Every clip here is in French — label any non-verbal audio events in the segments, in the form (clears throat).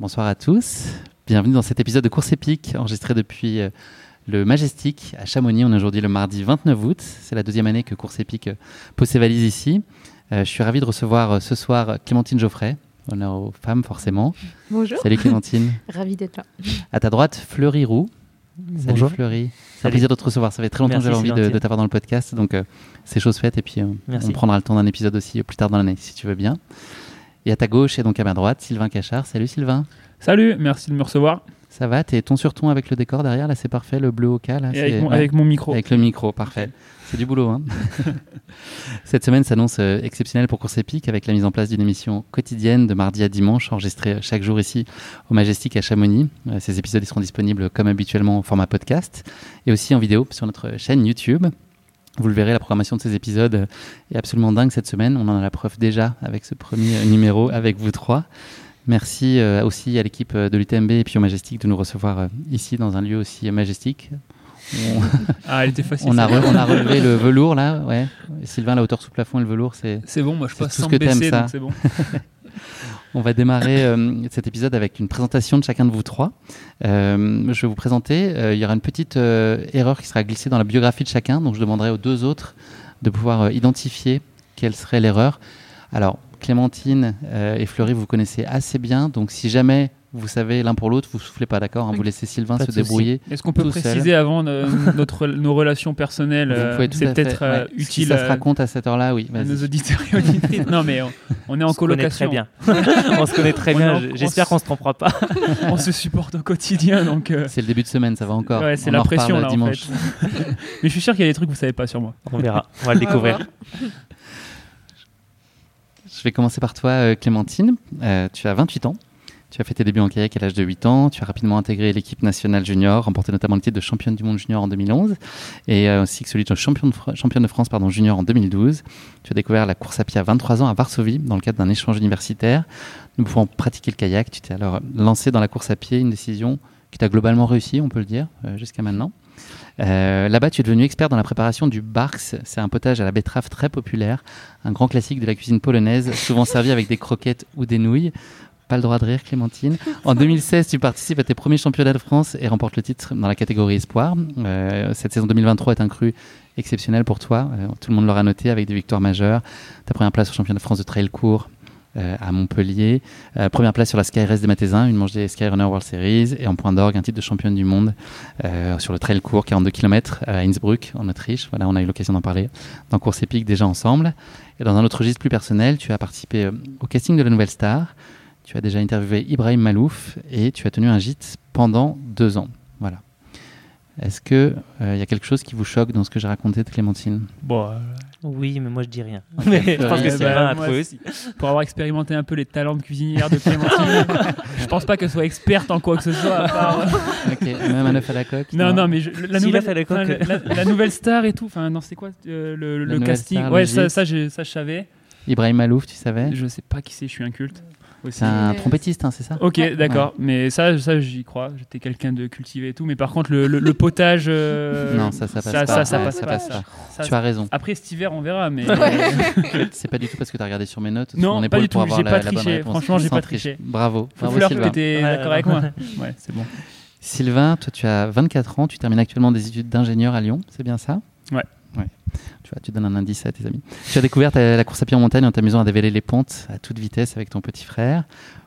Bonsoir à tous, bienvenue dans cet épisode de Course épique enregistré depuis euh, le Majestic à Chamonix. On est aujourd'hui le mardi 29 août, c'est la deuxième année que Course épique euh, pose ses valises ici. Euh, je suis ravi de recevoir ce soir Clémentine Geoffrey, honneur aux femmes forcément. Bonjour. Salut Clémentine. (laughs) Ravi d'être là. À ta droite, Fleury Roux. Salut Bonjour. Fleury. C'est un plaisir de te recevoir. Ça fait très longtemps que j'avais envie de, c'est gentil. de t'avoir dans le podcast. Donc, euh, c'est chose faite. Et puis, euh, on prendra le temps d'un épisode aussi euh, plus tard dans l'année, si tu veux bien. Et à ta gauche et donc à ma droite, Sylvain Cachard. Salut Sylvain. Salut, merci de me recevoir. Ça va T'es ton sur ton avec le décor derrière Là, c'est parfait. Le bleu au cas. Là, Et avec, mon, ouais. avec mon micro. Avec le micro, parfait. C'est du boulot. Hein (laughs) Cette semaine s'annonce euh, exceptionnelle pour Course Épique avec la mise en place d'une émission quotidienne de mardi à dimanche, enregistrée euh, chaque jour ici au Majestic à Chamonix. Euh, Ces épisodes ils seront disponibles comme habituellement au format podcast et aussi en vidéo sur notre chaîne YouTube. Vous le verrez, la programmation de ces épisodes est absolument dingue cette semaine. On en a la preuve déjà avec ce premier numéro avec vous trois. Merci euh, aussi à l'équipe euh, de l'UTMB et puis au Majestic de nous recevoir euh, ici dans un lieu aussi majestique. On- (laughs) Ah, elle était facile. (laughs) on a, celle-là. re- on a relevé le velours là, ouais. Sylvain, la hauteur sous plafond et le velour, c'est. C'est bon, moi je passe tout ce sans que baisser, ça. c'est bon. (laughs) On va démarrer euh, cet épisode avec une présentation de chacun de vous trois. Euh, je vais vous présenter. euh, il y aura une petite erreur qui sera glissée dans la biographie de chacun, donc je demanderai aux deux autres de pouvoir identifier quelle serait l'erreur. Alors, Clémentine euh, et Fleury, vous connaissez assez bien, donc si jamais vous savez l'un pour l'autre, vous soufflez pas, d'accord hein, Vous laissez Sylvain Pas se débrouiller. Est-ce qu'on peut Tout seul. préciser avant euh, (laughs) notre, nos relations personnelles euh, C'est peut-être euh, ouais. Si utile ça se raconte à cette heure-là, oui. à nos auditeurs et auditrices. non, mais on, on est en on se connaît colocation. très bien. (laughs) on se connaît très bien. J'espère qu'on se trompera pas. (laughs) on se supporte au quotidien, donc. euh, C'est le début de semaine, ça va encore. ouais, c'est la pression là dimanche. en fait. mais je suis sûr qu'il y a des trucs que vous savez pas sur moi. On verra. On va le découvrir. Je vais commencer par toi, euh, Clémentine. Euh, tu as 28 ans. Tu as fait tes débuts en kayak à l'âge de 8 ans. Tu as rapidement intégré l'équipe nationale junior, remporté notamment le titre de championne du monde junior en 2011 et euh, que celui de championne de, championne de France pardon, junior en 2012. Tu as découvert la course à pied à 23 ans à Varsovie dans le cadre d'un échange universitaire. Nous pouvons pratiquer le kayak. Tu t'es alors lancé dans la course à pied, une décision qui t'a globalement réussi, on peut le dire, jusqu'à maintenant. Euh, Là-bas, tu es devenu expert dans la préparation du barks. C'est un potage à la betterave très populaire, un grand classique de la cuisine polonaise, souvent (laughs) servi avec des croquettes ou des nouilles. Pas le droit de rire, Clémentine. En 2016, tu participes à tes premiers championnats de France et remportes le titre dans la catégorie espoir. Euh, cette saison 2023 est un cru exceptionnel pour toi. Euh, tout le monde l'aura noté avec des victoires majeures. Ta première place au championnat de France de trail court euh, à Montpellier. Euh, première place sur la Sky Race des Matézins, une manche des Skyrunner World Series. Et en point d'orgue, un titre de championne du monde euh, sur le trail court, 42 km à Innsbruck, en Autriche. Voilà, on a eu l'occasion d'en parler dans Course épique déjà ensemble. Et dans un autre registre plus personnel, tu as participé au casting de la Nouvelle Star. Tu as déjà interviewé Ibrahim Malouf et tu as tenu un gîte pendant deux ans. Voilà. Est-ce euh, il y a quelque chose qui vous choque dans ce que j'ai raconté de Clémentine Oui, mais moi je dis rien. Mais je pense que Sylvain bah, moi, c'est- aussi. pour avoir expérimenté un peu les talents de cuisinière de Clémentine, (laughs) je pense pas qu'elle soit experte en quoi que ce soit. à part, euh, Ok, même un œuf à la coque Non, non, mais je- la, Si, nouvelle, il a fait la coque. enfin, la, la- la nouvelle star et tout. Enfin, non, c'est quoi euh, le, casting? star, Ouais, ça, ça, je savais. Ibrahim Malouf, tu savais? Je sais pas qui c'est, je suis inculte. C'est un trompettiste, hein, c'est ça Ok, d'accord. Mais ça, ça j'y crois. J'étais quelqu'un de cultivé et tout. Mais par contre, le, le- le potage. euh, Non, ça, ça passe ça, pas. Ça, ça Ouais, passe ça pas. passe ça. Ça, Tu as raison. Après cet hiver, on verra. Mais (laughs) C'est pas du tout parce que tu as regardé sur mes notes. sur Non, mon pas épaule du pour tout, avoir j'ai la- pas triché. réponse. Franchement, j'ai pas triché. Bravo. faut Bravo fleur, Sylvain. t'étais d'accord avec moi (laughs) Ouais, c'est bon. Sylvain, toi tu as 24 ans, tu termines actuellement des études d'ingénieur à Lyon, c'est bien ça? Ouais. Tu donnes un indice à tes amis. Tu as découvert la course à pied en montagne en t'amusant à dévaler les pentes à toute vitesse avec ton petit frère.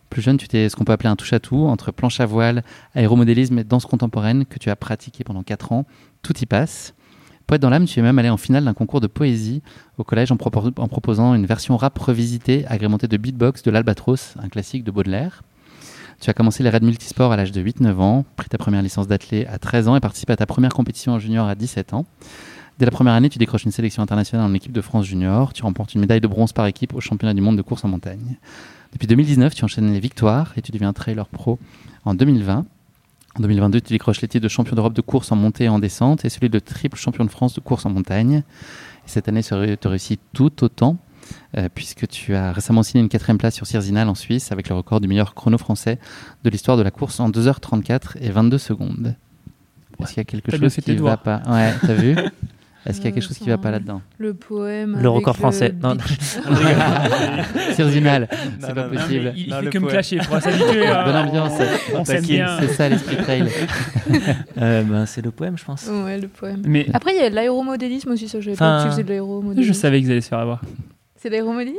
Plus jeune, tu t'es ce qu'on peut appeler un touche-à-tout entre planche à voile, aéromodélisme et danse contemporaine que tu as pratiqué pendant 4 ans. Tout y passe. Poète dans l'âme, tu es même allé en finale d'un concours de poésie au collège en proposant une version rap revisitée agrémentée de beatbox de l'Albatros, un classique de Baudelaire. Tu as commencé les raids multisports à l'âge de 8-9 ans, pris ta première licence d'athlète à 13 ans et participé à ta première compétition en junior à 17 ans. Dès la première année, tu décroches une sélection internationale en équipe de France junior. Tu remportes une médaille de bronze par équipe au championnat du monde de course en montagne. Depuis 2019, tu enchaînes les victoires et tu deviens trailer pro en 2020. En 2022, tu décroches les titres de champion d'Europe de course en montée et en descente et celui de triple champion de France de course en montagne. Et cette année, tu réussis tout autant euh, puisque tu as récemment signé une quatrième place sur Cirzinal en Suisse avec le record du meilleur chrono français de l'histoire de la course en 2h34 et 22 secondes. Est-ce qu'il y a quelque chose qui tes va pas? Ouais, t'as vu? (laughs) Est-ce qu'il y a Euh, quelque chose qui va pas là-dedans? Le poème. Le record français. Non. Cirzinal, (laughs) (laughs) c'est Non, pas non, non, possible. il, il Non, fait que me clasher, il faudra s'habituer. (laughs) Bonne ambiance. On, s'aime bien. C'est ça l'esprit trail. Euh, ben, c'est le poème, je pense. Ouais, le poème. Mais Après, il y a de l'aéromodélisme aussi, ça, je savais Enfin, pas que tu faisais de l'aéromodélisme. je savais qu'ils allaient se faire avoir. C'est de l'aéromodélisme?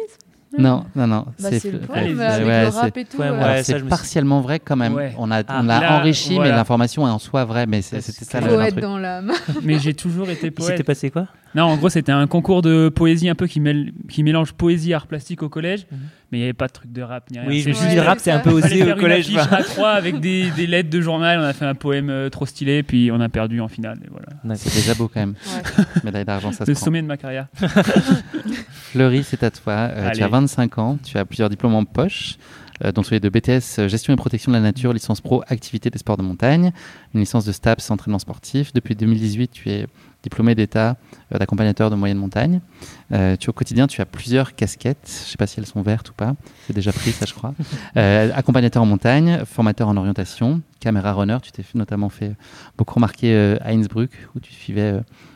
Non, non, non. Bah, c'est le poème, allez, avec ouais, le c'est- rap et tout. Ouais, ouais. Alors, ça, c'est je me suis- partiellement vrai quand même. Ouais. On a, Ah. on l'a Là, enrichi, voilà. mais l'information est en soi vraie. Mais c'est ça le Poète truc. dans l'âme. (laughs) Mais j'ai toujours été poète. passé quoi? Non, en gros, c'était un concours de poésie un peu qui, mêle, qui mélange poésie et art plastique au collège. Mhm. Mais il n'y avait pas de truc de rap ni rien. Oui, je me C'est suis dit, le rap, c'est un peu osé au une collège. affiche bah. à 3 avec des, des lettres de journal. On a fait un poème euh, trop stylé, puis on a perdu en finale. Et voilà. C'est déjà beau quand même. Ouais. Médaille d'argent, ça se Le prend. sommet de ma carrière. (laughs) Fleury, c'est à toi. Euh, tu as 25 ans, tu as plusieurs diplômes en poche, euh, dont celui de BTS Gestion et Protection de la Nature, licence pro Activité des sports de montagne, une licence de STAPS Entraînement sportif. Depuis 2018, tu es diplômé d'État euh, d'accompagnateur de moyenne montagne. Euh, tu, au quotidien, tu as plusieurs casquettes. Je ne sais pas si elles sont vertes ou pas. C'est déjà pris, ça, je crois. (laughs) Euh, accompagnateur en montagne, formateur en orientation, caméra runner. Tu t'es notamment fait beaucoup remarquer euh, à Innsbruck, où tu suivais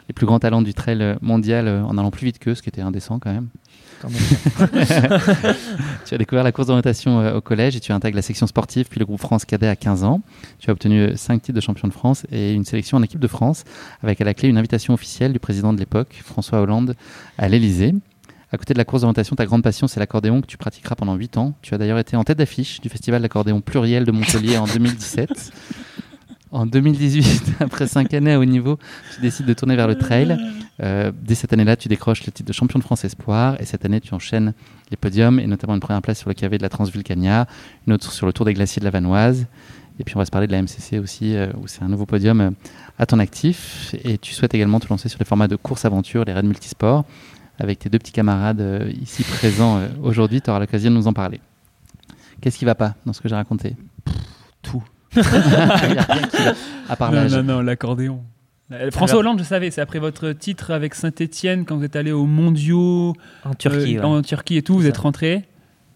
les plus grands talents du trail mondial en allant plus vite qu'eux, ce qui était indécent quand même. (laughs) Tu as découvert la course d'orientation euh, au collège et tu intègres la section sportive puis le groupe France Cadet à 15 ans. Tu as obtenu 5 titres de champion de France et une sélection en équipe de France avec à la clé une invitation officielle du président de l'époque, François Hollande, à l'Elysée. À côté de la course d'orientation, ta grande passion, c'est l'accordéon que tu pratiqueras pendant 8 ans. Tu as d'ailleurs été en tête d'affiche du festival d'accordéon pluriel de Montpellier en 2017. En 2018, (laughs) après 5 années à haut niveau, tu décides de tourner vers le trail. Euh, dès cette année-là, tu décroches le titre de champion de France Espoir et cette année, tu enchaînes les podiums et notamment une première place sur le KV de la Transvulcania, une autre sur le Tour des Glaciers de la Vanoise. Et puis on va se parler de la MCC aussi, euh, où c'est un nouveau podium euh, à ton actif. Et tu souhaites également te lancer sur les formats de course-aventure, les raids multisports. Avec tes deux petits camarades ici présents aujourd'hui, tu auras l'occasion de nous en parler. Qu'est-ce qui va pas dans ce que j'ai raconté? Tout. (laughs) À part non, non, non, l'accordéon. François Hollande, je savais, c'est après votre titre avec Saint-Etienne, quand vous êtes allé aux mondiaux En Turquie. euh, ouais. en Turquie et tout, vous êtes rentré.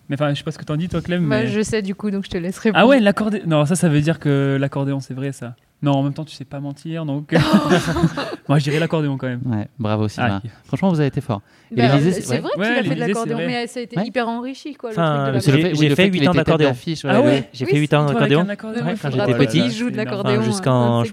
Mais enfin, je sais pas ce que t'en dis, toi, Clem. Bah, mais- je sais du coup, donc je te laisse répondre. Ah ouais, l'accordéon. Non, ça, ça veut dire que l'accordéon, c'est vrai, ça. Non, en même temps, tu sais pas mentir, donc. (laughs) (laughs) Moi, je dirais l'accordéon quand même. Ouais, bravo Sylvain. Ah, Franchement, vous avez été fort. Bah, c'est ouais. vrai Ouais, qu'il a fait de l'accordéon, mais ça a été Ouais. hyper enrichi, quoi. Enfin, fait- j'ai fait qu'il huit était ans tête d'accordéon. Ah ouais. J'ai Oui, fait 8 ans d'accordéon. quand j'étais petit. qu'il joue de l'accordéon.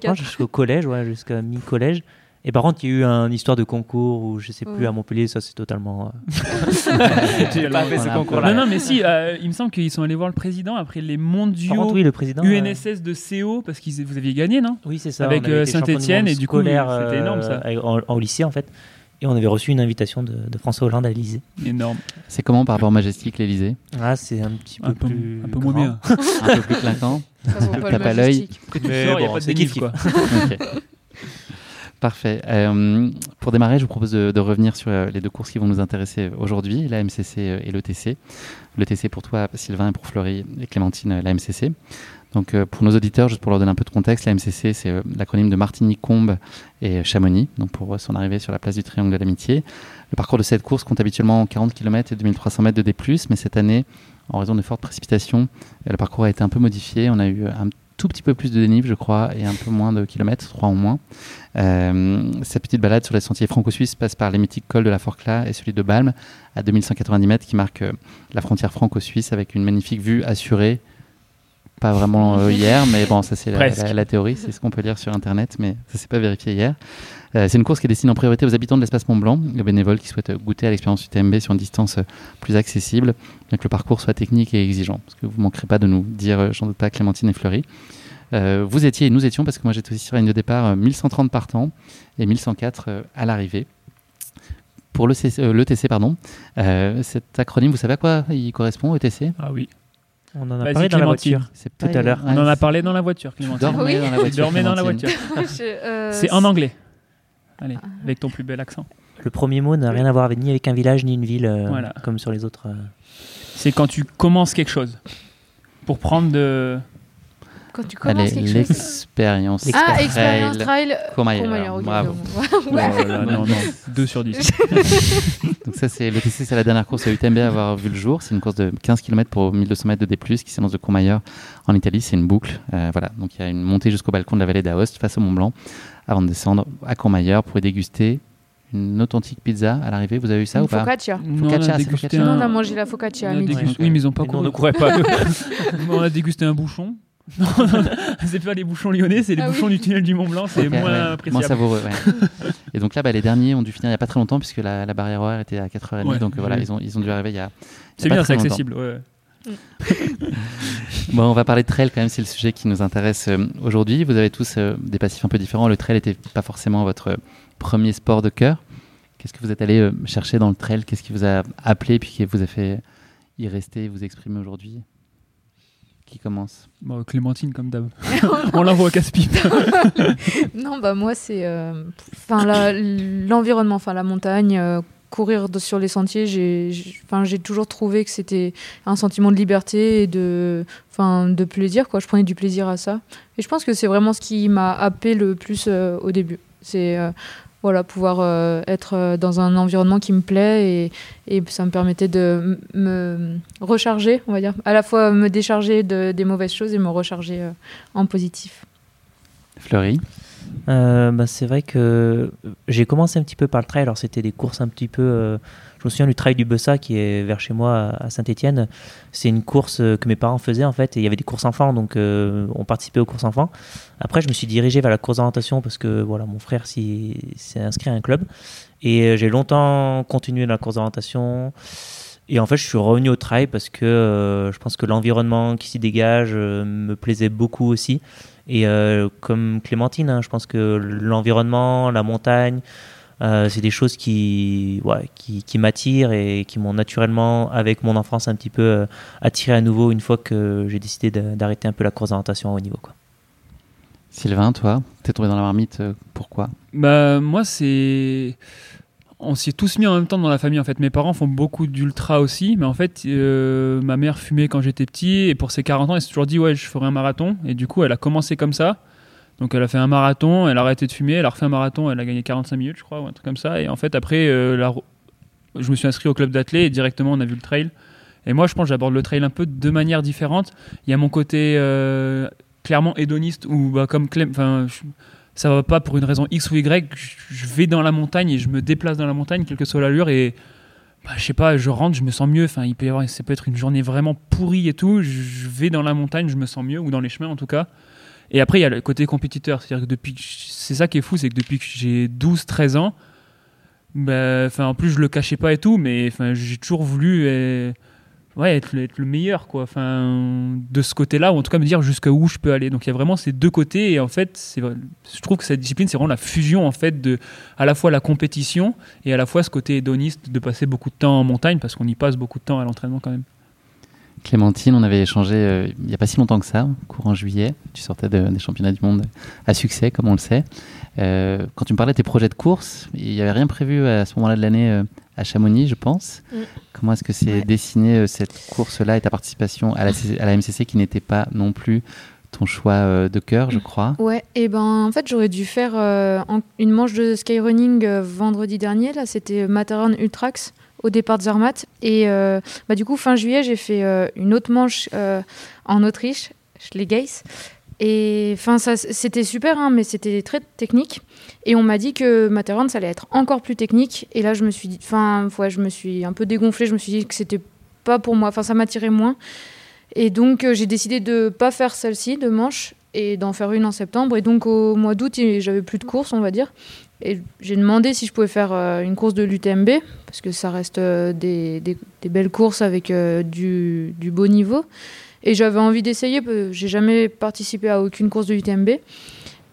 Quatre. jusqu'au collège, ouais, jusqu'à mi-collège. Et par contre, il y a eu une histoire de concours où je sais plus à Montpellier, ça c'est totalement. euh, (laughs) J'ai pas fait ce concours-là. Non, non, mais si, euh, il me semble qu'ils sont allés voir le président après les mondiaux contre, oui, le président. euh, UNSS de CO, parce que vous aviez gagné, non? Oui, c'est ça. Avec, euh, Saint-Étienne, et du coup, c'était euh, énorme, ça. En, en lycée en fait. Et on avait reçu une invitation de, de François Hollande à l'Élysée. Énorme. C'est comment par rapport au Majestic, l'Elysée Ah, c'est un petit peu Un peu, plus. un peu moins bien. Un peu plus clinquant. (laughs) Vaut pas l'œil. Que tu Mais sors, il n'y a bon, pas de c'est dénive, kiff, quoi. (laughs) Parfait. Euh, pour démarrer, je vous propose de, revenir sur euh, les deux courses qui vont nous intéresser aujourd'hui, la MCC euh, et l'ETC. L'ETC pour toi, Sylvain, et pour Fleury et Clémentine, la MCC. Donc, pour nos auditeurs, juste pour leur donner un peu de contexte, la MCC, c'est l'acronyme de Martigny, Combe et Chamonix, donc pour son arrivée sur la place du Triangle de l'Amitié. Le parcours de cette course compte habituellement 40 km et 2300 mètres de D+, mais cette année, en raison de fortes précipitations, le parcours a été un peu modifié. On a eu un tout petit peu plus de dénive, je crois, et un peu moins de kilomètres, 3 en moins. Euh, cette petite balade sur les sentiers franco-suisses passe par les mythiques cols de la Forclaz et celui de Balme à 2190 mètres qui marque euh, la frontière franco-suisse avec une magnifique vue assurée pas vraiment euh, hier, mais bon, ça c'est la- la théorie, c'est ce qu'on peut lire sur Internet, mais ça s'est pas vérifié hier. Euh, c'est une course qui est destinée en priorité aux habitants de l'espace Mont Blanc, les bénévoles qui souhaitent goûter à l'expérience UTMB sur une distance euh, plus accessible, bien que le parcours soit technique et exigeant. Parce que vous manquerez pas de nous dire, euh, j'en doute pas, Clémentine et Fleury. Euh, vous étiez et nous étions, parce que moi j'étais aussi sur la ligne de départ, euh, 1130 partants et 1104 euh, à l'arrivée. Pour le CC euh, l'ETC, pardon, euh, cet acronyme, vous savez à quoi il correspond, ETC Ah oui. On en a parlé dans la voiture. C'est Tout à l'heure. On en a parlé dans la voiture, Tu Clémentine. dormais Oui. dans la voiture. Dormais dans la voiture. (laughs) Euh, C'est en anglais. Allez, avec ton plus bel accent. Le premier mot n'a rien à voir avec, ni avec un village ni une ville, euh, Voilà. comme sur les autres. euh. C'est quand tu commences quelque chose. Pour prendre de. Quand tu Allez, commences quelque chose. l'expérience. Ah, expérience trail. trail. Courmayeur. Bravo. (laughs) ouais. Oh là, non, non, (laughs) 2 sur 10. (laughs) Donc ça, c'est le TC, c'est la dernière course à UTMB à avoir vu le jour. C'est une course de 15 km pour 1200 mètres de D+, qui s'annonce de Courmayeur en Italie. C'est une boucle. Euh, voilà. Donc il y a une montée jusqu'au balcon de la vallée d'Aoste face au Mont Blanc avant de descendre à Courmayeur pour y déguster une authentique pizza à l'arrivée. Vous avez eu ça Une ou pas focaccia. Non, on a Focaccia, c'est dégusté focaccia. On a mangé la focaccia on à midi. dégusté- Oui, mais ils ont pas nous, on couru. ne courait pas. on a dégusté un bouchon. (laughs) Non, c'est pas les bouchons lyonnais, c'est les Ah oui. bouchons du tunnel du Mont Blanc, c'est Ok, moins ouais, appréciable. moins savoureux. ouais. (laughs) Et donc là, bah, les derniers ont dû finir il n'y a pas très longtemps puisque la, la barrière horaire était à 4h30. Ouais, donc euh, voilà, ils ont, ils ont dû arriver il y a. C'est bien, c'est accessible. ouais. (laughs) Bon, on va parler de trail quand même, c'est le sujet qui nous intéresse euh, aujourd'hui. Vous avez tous euh, des passifs un peu différents. Le trail n'était pas forcément votre euh, premier sport de cœur. Qu'est-ce que vous êtes allé euh, chercher dans le trail? Qu'est-ce qui vous a appelé puis qui vous a fait y rester et vous exprimer aujourd'hui? Qui commence Bon, Clémentine, comme d'hab. (laughs) on l'envoie au casse-pipe. (laughs) Non, bah moi, c'est euh, enfin l'environnement, enfin la montagne, euh, courir de- sur les sentiers. J'ai j'ai- enfin, j'ai toujours trouvé que c'était un sentiment de liberté et de, enfin, de plaisir. Quoi. Je prenais du plaisir à ça. Et je pense que c'est vraiment ce qui m'a happé le plus euh, au début. C'est euh, voilà, pouvoir euh, être euh, dans un environnement qui me plaît et, et ça me permettait de m- me recharger, on va dire. À la fois me décharger de, des mauvaises choses et me recharger euh, en positif. Fleury Euh, bah, c'est vrai que j'ai commencé un petit peu par le trail. Alors, c'était des courses un petit peu. Je me souviens du trail du Bessa qui est vers chez moi à Saint-Etienne. C'est une course euh, que mes parents faisaient en fait. Et il y avait des courses enfants, donc euh, on participait aux courses enfants. Après, je me suis dirigé vers la course d'orientation parce que voilà, mon frère s'est inscrit à un club. Et euh, j'ai longtemps continué dans la course d'orientation. Et en fait, je suis revenu au trail parce que je pense que l'environnement qui s'y dégage me plaisait beaucoup aussi. Et comme Clémentine, hein, je pense que l'environnement, la montagne, euh, c'est des choses qui, ouais, qui, qui m'attirent et qui m'ont naturellement, avec mon enfance, un petit peu euh, attiré à nouveau une fois que j'ai décidé d'arrêter un peu la course d'orientation à haut niveau. Quoi. Sylvain, toi, t'es tombé dans la marmite, euh, pourquoi? Bah, moi, c'est. On s'y est tous mis en même temps dans la famille en fait. Mes parents font beaucoup d'ultra aussi, mais en fait, euh, ma mère fumait quand j'étais petit et pour ses 40 ans, elle s'est toujours dit ouais, je ferai un marathon. Et du coup, elle a commencé comme ça. Donc, elle a fait un marathon, elle a arrêté de fumer, elle a refait un marathon, elle a gagné 45 minutes, je crois, ou un truc comme ça. Et en fait, après, euh, je me suis inscrit au club d'athlé et directement, on a vu le trail. Et moi, je pense j'aborde le trail un peu de manière différente. Il y a mon côté euh, clairement hédoniste où, bah, comme Clem, je- ça va pas pour une raison X ou Y. Je vais dans la montagne et je me déplace dans la montagne, quelle que soit l'allure. Et bah, je sais pas, je rentre, je me sens mieux. Enfin, il peut y avoir, ça peut être une journée vraiment pourrie et tout. Je vais dans la montagne, je me sens mieux, ou dans les chemins en tout cas. Et après, il y a le côté compétiteur. C'est-à-dire que depuis c'est ça qui est fou, c'est que depuis que j'ai 12-13 ans, bah, enfin, en plus, je le cachais pas et tout, mais enfin, j'ai toujours voulu euh, ouais, être, le- meilleur, quoi. Enfin, de ce côté-là, ou en tout cas me dire jusqu'à où je peux aller. Donc il y a vraiment ces deux côtés, et en fait, je trouve que cette discipline, c'est vraiment la fusion, en fait, de à la fois la compétition et à la fois ce côté hédoniste de passer beaucoup de temps en montagne, parce qu'on y passe beaucoup de temps à l'entraînement quand même. Clémentine, on avait échangé euh, il n'y a pas si longtemps que ça, courant juillet. Tu sortais de- des championnats du monde à succès, comme on le sait. Euh, quand tu me parlais de tes projets de course, il n'y avait rien prévu à ce moment-là de l'année euh, à Chamonix, je pense. Mm. Comment est-ce que c'est Ouais. dessiné euh, cette course-là et ta participation à la, C- à la MCC qui n'était pas non plus ton choix de cœur, je crois? Ouais, et ben en fait j'aurais dû faire euh, en- une manche de skyrunning euh, vendredi dernier. Là, c'était Matterhorn Ultrax au départ de Zermatt. Et euh, bah, du coup, fin juillet, j'ai fait euh, une autre manche euh, en Autriche, Schlegeis. Et enfin, ça, c'était super, hein, mais c'était très technique. Et on m'a dit que Matterhorn, ça allait être encore plus technique. Et là, je me suis dit, enfin, ouais, je me suis un peu dégonflée. Je me suis dit que c'était pas pour moi. Enfin, ça m'attirait moins. Et donc, j'ai décidé de pas faire celle-ci, de manche, et d'en faire une en septembre. Et donc, au mois d'août, j'avais plus de courses, on va dire. Et j'ai demandé si je pouvais faire euh, une course de l'UTMB, parce que ça reste euh, des, belles courses avec euh, du, beau niveau. Et j'avais envie d'essayer, j'ai jamais participé à aucune course de l'UTMB.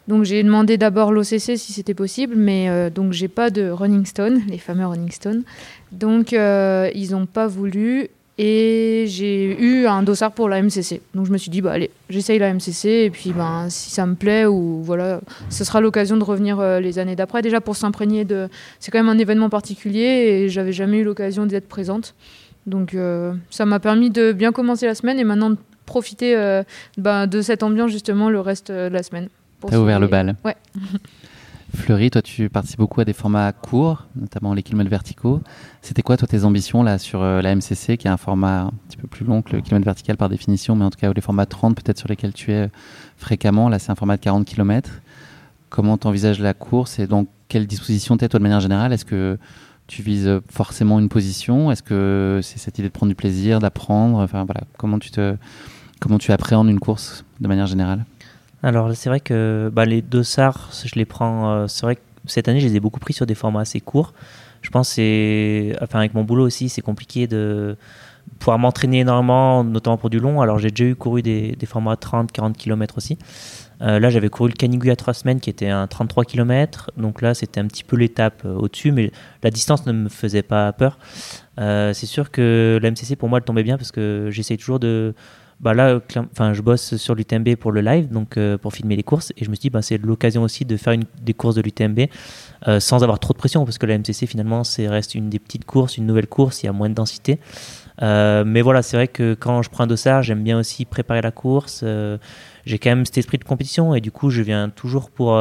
Donc j'ai demandé d'abord l'OCC si c'était possible, mais euh, donc j'ai pas de Running Stone, les fameux Running Stone. Donc ils n'ont pas voulu et j'ai eu un dossard pour la MCC. Donc je me suis dit bah allez, j'essaye la MCC et puis ben si ça me plaît ou voilà, ce sera l'occasion de revenir euh, les années d'après déjà pour s'imprégner de c'est quand même un événement particulier et j'avais jamais eu l'occasion d'y être présente. Donc euh, ça m'a permis de bien commencer la semaine et maintenant de profiter euh, ben, de cette ambiance justement le reste de la semaine. T'as ouvert le bal. Ouais. (laughs) Fleury, toi, tu participes beaucoup à des formats courts, notamment les kilomètres verticaux. C'était quoi, toi, tes ambitions là sur euh, la MCC, qui est un format un petit peu plus long que le kilomètre vertical par définition, mais en tout cas, les formats 30, peut-être sur lesquels tu es fréquemment? Là, c'est un format de 40 km. Comment t'envisages la course et dans quelle disposition t'es, toi, de manière générale? Est-ce que tu vises forcément une position? Est-ce que c'est cette idée de prendre du plaisir, d'apprendre? Enfin, voilà, comment tu te. Comment tu appréhendes une course de manière générale? Alors c'est vrai que bah, les dossards, je les prends. euh, c'est vrai que cette année, je les ai beaucoup pris sur des formats assez courts. Je pense que c'est, enfin avec mon boulot aussi, c'est compliqué de pouvoir m'entraîner énormément, notamment pour du long. Alors j'ai déjà eu couru des, des formats 30, 40 km aussi. Euh, là, j'avais couru le Canigou a trois semaines, qui était un 33 km. Donc là, c'était un petit peu l'étape euh, au-dessus, mais la distance ne me faisait pas peur. C'est sûr que la MCC pour moi, elle tombait bien parce que j'essaye toujours de bah là, enfin, je bosse sur l'UTMB pour le live, donc euh, pour filmer les courses, et je me suis dit, bah, c'est l'occasion aussi de faire une, des courses de l'UTMB euh, sans avoir trop de pression, parce que la MCC finalement, c'est reste une des petites courses, une nouvelle course, il y a moins de densité. Euh, mais voilà, c'est vrai que quand je prends un dossard, j'aime bien aussi préparer la course. J'ai quand même cet esprit de compétition, et du coup, je viens toujours pour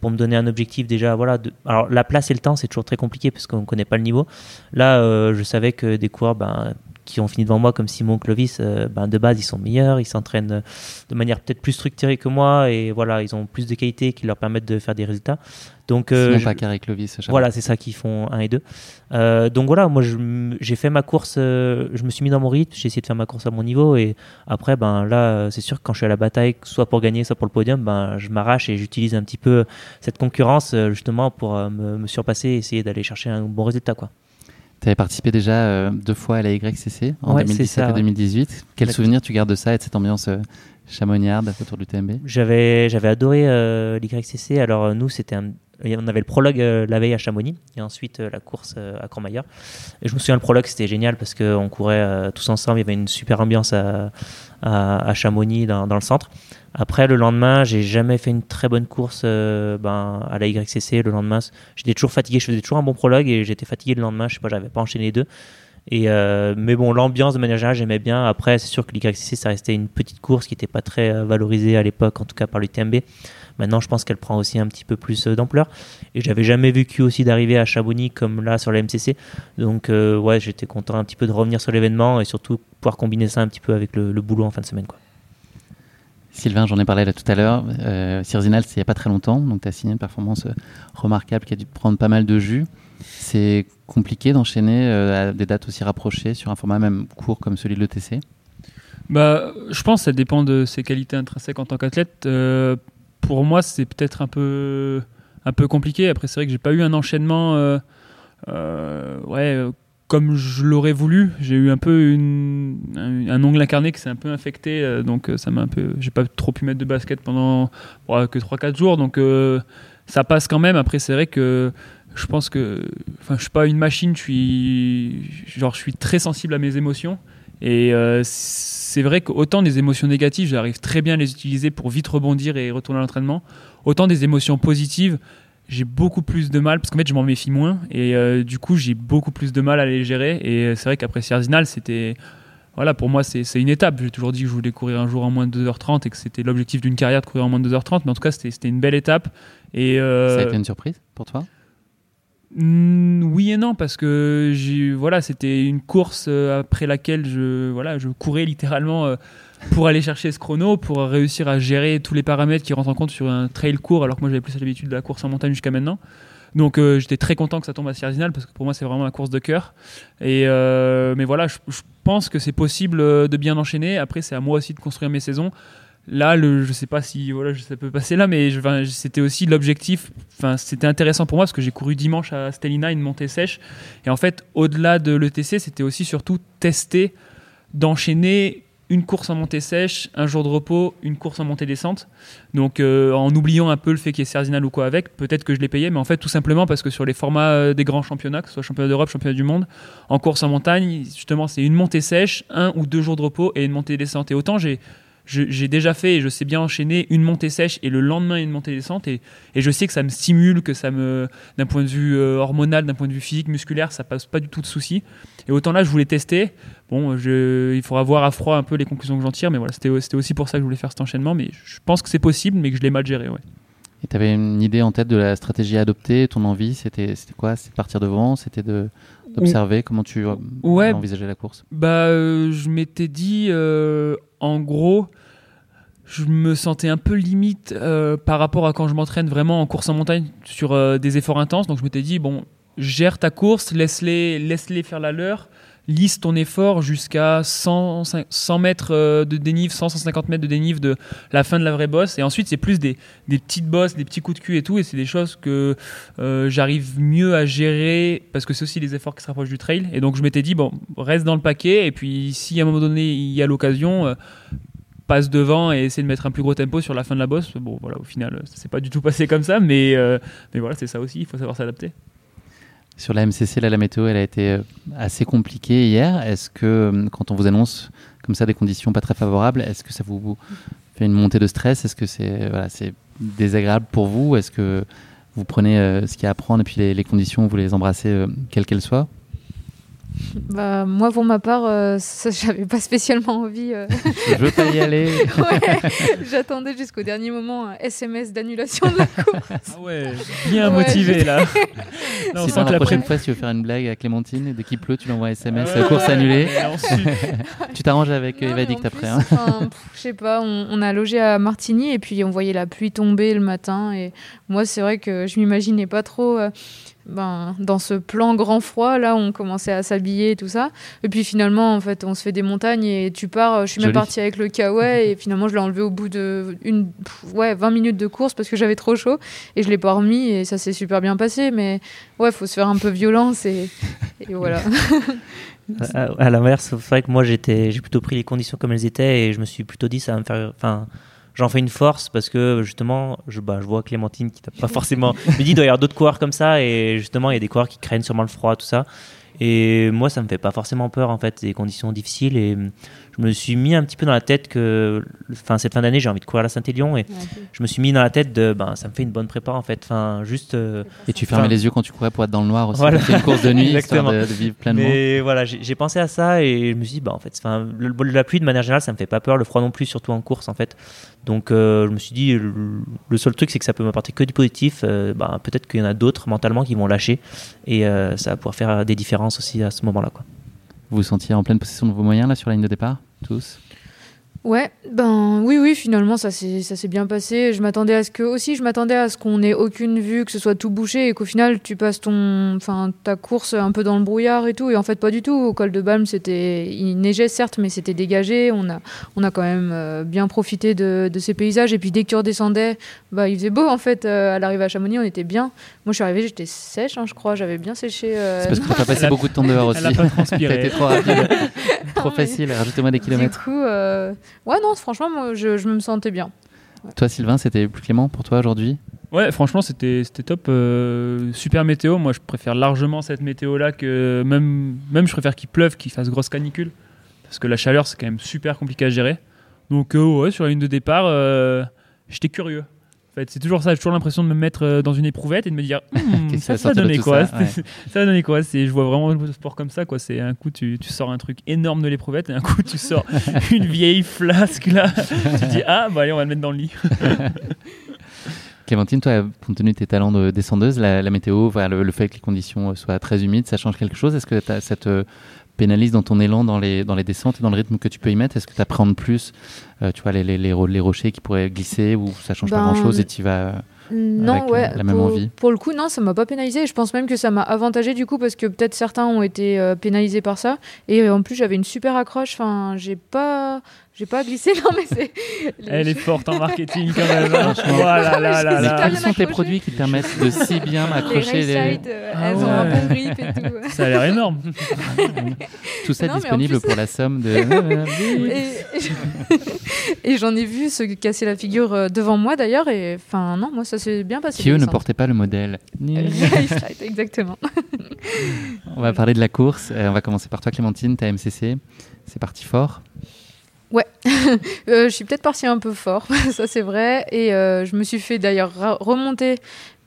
pour me donner un objectif déjà. Voilà. Alors la place et le temps, c'est toujours très compliqué parce qu'on connaît pas le niveau. Là, je savais que des coureurs, ben qui ont fini devant moi, comme Simon Clovis, euh, ben, de base, ils sont meilleurs, ils s'entraînent euh, de manière peut-être plus structurée que moi, et voilà, ils ont plus de qualités qui leur permettent de faire des résultats. Donc, euh, je- pas Carré Clovis. Voilà, c'est ça qui font 1 et 2. Euh, donc voilà, moi j'ai fait ma course, euh, je me suis mis dans mon rythme, j'ai essayé de faire ma course à mon niveau et après ben là c'est sûr que quand je suis à la bataille, soit pour gagner, soit pour le podium, ben je m'arrache et j'utilise un petit peu cette concurrence justement pour me, me surpasser et essayer d'aller chercher un bon résultat quoi. Tu avais participé déjà euh, deux fois à la YCC en Ouais, c'est 2017 ça, et ouais. 2018. Quel souvenir tu gardes de ça et de cette ambiance euh, chamonniarde autour du TMB J'avais j'avais adoré euh, l'YCC. Alors nous c'était un- on avait le prologue euh, la veille à Chamonix et ensuite euh, la course euh, à Courmayeur. Et je me souviens le prologue c'était génial parce qu'on courait tous ensemble. Il y avait une super ambiance à, à, à Chamonix dans, dans le centre. Après le lendemain j'ai jamais fait une très bonne course euh, ben, à la YCC. Le lendemain j'étais toujours fatigué. Je faisais toujours un bon prologue et j'étais fatigué le lendemain. Je sais pas j'avais pas enchaîné les deux. Et euh, mais bon, l'ambiance de manière générale, j'aimais bien. Après, c'est sûr que l'YCC, ça restait une petite course qui n'était pas très euh, valorisée à l'époque, en tout cas par l'UTMB. Maintenant, je pense qu'elle prend aussi un petit peu plus d'ampleur. Et j'avais jamais vécu aussi d'arriver à Chamonix comme là sur la MCC. Donc, ouais, j'étais content un petit peu de revenir sur l'événement et surtout pouvoir combiner ça un petit peu avec le, le boulot en fin de semaine. Quoi. Sylvain, j'en ai parlé là tout à l'heure. Euh, Cirzinal, c'est il n'y a pas très longtemps. Donc, tu as signé une performance euh, remarquable qui a dû prendre pas mal de jus. C'est compliqué d'enchaîner euh, à des dates aussi rapprochées sur un format même court comme celui de l'ETC. Bah, je pense que ça dépend de ses qualités intrinsèques en tant qu'athlète. Euh, pour moi, c'est peut-être un peu, compliqué. Après, c'est vrai que j'ai pas eu un enchaînement euh, euh, ouais, euh, comme je l'aurais voulu. J'ai eu un peu un, ongle incarné qui s'est un peu infecté. euh, donc, euh, ça m'a un peu. J'ai pas trop pu mettre de basket pendant que 3-4 jours. Donc, euh, ça passe quand même. Après, c'est vrai que je pense que. Enfin, je suis pas une machine. Je suis. Genre, je suis très sensible à mes émotions. Et c'est vrai qu'autant des émotions négatives, j'arrive très bien à les utiliser pour vite rebondir et retourner à l'entraînement. Autant des émotions positives, j'ai beaucoup plus de mal, parce qu'en fait, je m'en méfie moins. Et euh, du coup, j'ai beaucoup plus de mal à les gérer. Et euh, c'est vrai qu'après Sierzinal, c'était. Voilà, pour moi, c'est une étape. J'ai toujours dit que je voulais courir un jour en moins de 2h30 et que c'était l'objectif d'une carrière de courir en moins de 2h30. Mais en tout cas, c'était une belle étape. Et, euh, Ça a été une surprise pour toi? Oui et non parce que voilà c'était une course après laquelle je voilà je courais littéralement euh, pour aller chercher ce chrono pour réussir à gérer tous les paramètres qui rentrent en compte sur un trail court alors que moi j'avais plus l'habitude de la course en montagne jusqu'à maintenant Donc euh, j'étais très content que ça tombe à Sierzinal parce que pour moi c'est vraiment la course de cœur. Et euh, mais voilà, je, pense que c'est possible euh, de bien enchaîner. Après c'est à moi aussi de construire mes saisons. Là, le, je sais pas si ça peut passer là, mais c'était aussi l'objectif. Enfin, c'était intéressant pour moi parce que j'ai couru dimanche à Stellina une montée sèche. Et en fait, au-delà de l'ETC, c'était aussi surtout tester d'enchaîner une course en montée sèche, un jour de repos, une course en montée descente. Donc euh, en oubliant un peu le fait qu'il y ait ou quoi avec, peut-être que je l'ai payé, mais en fait tout simplement parce que sur les formats euh, des grands championnats, que ce soit championnat d'Europe, championnat du monde, en course en montagne, justement c'est une montée sèche, un ou deux jours de repos et une montée descente. Et autant j'ai j'ai déjà fait et je sais bien enchaîner une montée sèche et le lendemain une montée descente et, je sais que ça me stimule, que ça me, d'un point de vue euh, hormonal, d'un point de vue physique, musculaire, ça passe pas du tout de soucis. Et autant là, je voulais tester. Bon, il faudra voir à froid un peu les conclusions que j'en tire, mais voilà, c'était aussi pour ça que je voulais faire cet enchaînement. Mais je pense que c'est possible, mais que je l'ai mal géré. Ouais. Et tu avais une idée en tête de la stratégie à adopter Ton envie, c'était quoi? C'était de partir devant C'était de- d'observer? Comment tu euh, Ouais. envisageais la course? Bah, euh, je m'étais dit, euh, en gros, je me sentais un peu limite euh, par rapport à quand je m'entraîne vraiment en course en montagne sur des efforts intenses. Donc je m'étais dit, bon, gère ta course, laisse-les laisse -les faire la leur, lisse ton effort jusqu'à 100, 100 mètres euh, de dénive, 100, 150 mètres de dénive de la fin de la vraie bosse. Et ensuite, c'est plus des, petites bosses, des petits coups de cul et tout. Et c'est des choses que euh, j'arrive mieux à gérer parce que c'est aussi des efforts qui se rapprochent du trail. Et donc je m'étais dit, bon, reste dans le paquet. Et puis si à un moment donné, il y a l'occasion, euh, passe devant et essaie de mettre un plus gros tempo sur la fin de la bosse. Bon, voilà, au final, ça s'est pas du tout (laughs) passé comme ça. Mais, euh, mais voilà, c'est ça aussi, il faut savoir s'adapter. Sur la MCC, la météo, elle a été euh, assez compliquée hier. Est-ce que, euh, quand on vous annonce comme ça des conditions pas très favorables, est-ce que ça vous, fait une montée de stress? Est-ce que c'est voilà, c'est désagréable pour vous? Est-ce que vous prenez euh, ce qu'il y a à prendre et puis les, conditions, vous les embrassez euh, quelles qu'elles soient? Bah, moi, pour ma part, euh, (laughs) j'avais pas spécialement envie. euh. Je veux pas y aller. (laughs) Ouais, J'attendais jusqu'au dernier moment un SMS d'annulation de la (laughs) course. Ah ouais, bien Ouais, motivé là. Là, on Si sent dans que la la prochaine fois, si tu veux faire une blague à Clémentine et dès qu'il pleut, tu l'envoies un SMS, Ah ouais, course annulée. Tu t'arranges avec euh, Non, Evadict après. hein. Je sais pas, on, on a logé à Martigny et puis on voyait la pluie tomber le matin. Et moi, c'est vrai que je m'imaginais pas trop euh, ben, dans ce plan grand froid. Là, on commençait à s'habiller et tout ça. Et puis finalement, en fait, on se fait des montagnes et tu pars. Je suis même partie avec le kawaii et (laughs) finalement, je l'ai enlevé au bout de une, pff, ouais, 20 minutes de course parce que j'avais trop chaud et je l'ai pas remis et ça s'est super bien passé. Mais ouais, faut se faire un peu violence et, et voilà. (laughs) À, à l'inverse, c'est vrai que moi j'étais, j'ai plutôt pris les conditions comme elles étaient et je me suis plutôt dit ça va me faire, enfin, j'en fais une force parce que justement, je, bah, je vois Clémentine qui t'a pas forcément, je me dis il doit y avoir d'autres coureurs comme ça et justement il y a des coureurs qui craignent sûrement le froid tout ça. Et moi ça me fait pas forcément peur en fait. Des conditions difficiles et je me suis mis un petit peu dans la tête que, enfin cette fin d'année j'ai envie de courir la Saint-Élion et je me suis mis dans la tête de, ben ça me fait une bonne prépa en fait, enfin juste. euh, Et tu fermais les yeux quand tu courais pour être dans le noir aussi. Voilà. Une course de nuit, histoire de, de vivre pleinement. Mais voilà, j'ai pensé à ça et je me suis dit, bah, en fait, enfin, le, le- la pluie de manière générale, ça me fait pas peur, le froid non plus, surtout en course en fait. Donc euh, je me suis dit, le, le seul truc, c'est que ça peut m'apporter que du positif. Euh, bah, Peut-être qu'il y en a d'autres mentalement qui vont lâcher et euh, ça va pouvoir faire des différences aussi à ce moment-là. quoi. Vous vous sentiez en pleine possession de vos moyens là sur la ligne de départ? Tous Ouais, ben oui, oui, finalement ça s'est ça s'est bien passé. Je m'attendais à ce que aussi, je m'attendais à ce qu'on ait aucune vue, que ce soit tout bouché et qu'au final tu passes ton, enfin ta course un peu dans le brouillard et tout. Et en fait pas du tout. Au col de Balme, c'était, il neigeait certes, mais c'était dégagé. On a, on a quand même euh, bien profité de, de ces paysages. Et puis dès que tu redescendais, bah il faisait beau en fait. Euh, à l'arrivée à Chamonix, on était bien. Moi je suis arrivée, j'étais sèche, hein, je crois. J'avais bien séché. euh, C'est parce que t'as pas passé beaucoup de temps dehors aussi. Elle a pas (laughs) T'as transpiré. été trop rapide, (laughs) trop mais- facile. Rajoutez-moi des kilomètres. Du coup, euh, ouais non, franchement, moi je, je me sentais bien. Toi, Sylvain, c'était plus clément pour toi aujourd'hui? Ouais, franchement, c'était c'était top. euh, super météo. Moi, je préfère largement cette météo-là que même, même je préfère qu'il pleuve, qu'il fasse grosse canicule. Parce que la chaleur, c'est quand même super compliqué à gérer. Donc, euh, ouais, sur la ligne de départ, euh, j'étais curieux. Fait, c'est toujours ça. J'ai toujours l'impression de me mettre euh, dans une éprouvette et de me dire (laughs) Hmm, ça, va ça va donner quoi ça (laughs) Ouais. Ça va donner quoi C'est, Je vois vraiment le sport comme ça. quoi. C'est un coup, tu, tu sors un truc énorme de l'éprouvette et un coup, tu sors (laughs) une vieille flasque là. tu dis Ah, bah allez, on va le mettre dans le lit. Clémentine, toi, compte tenu de tes talents de descendeuse, la, la météo, voilà, le, le fait que les conditions soient très humides, ça change quelque chose? Est-ce que ça te pénalise dans ton élan, dans les, dans les descentes et dans le rythme que tu peux y mettre? Est-ce que tu appréhendes plus euh, tu vois, les, les, les, ro- les rochers qui pourraient glisser ou ça change pas Ben, grand-chose et tu vas Non, avec, ouais. la même pour, envie. pour le coup, non, ça m'a pas pénalisé. Je pense même que ça m'a avantagé du coup parce que peut-être certains ont été euh, pénalisés par ça. Et euh, en plus, j'avais une super accroche. Enfin, j'ai pas, j'ai pas glissé. (laughs) Non, mais c'est. Elle est forte en marketing quand même. hein. Voilà, là, là, Mais Mais là. quels sont tes produits qui te permettent de si bien accrocher les... euh, Ah elles ont un ouais. bon grip et tout. Ça a l'air énorme. Tout ça Non, disponible plus- pour la somme de... (laughs) Et, (laughs) et j'en ai vu se casser la figure euh, devant moi d'ailleurs. Et enfin, non, moi ça s'est bien passé. qui eux ne portaient pas le modèle. (laughs) Exactement. (laughs) On va parler de la course. Euh, on va commencer par toi, Clémentine. Ta MCC, c'est parti fort? Euh, je suis peut-être partie un peu fort, ça c'est vrai. Et euh, je me suis fait d'ailleurs remonter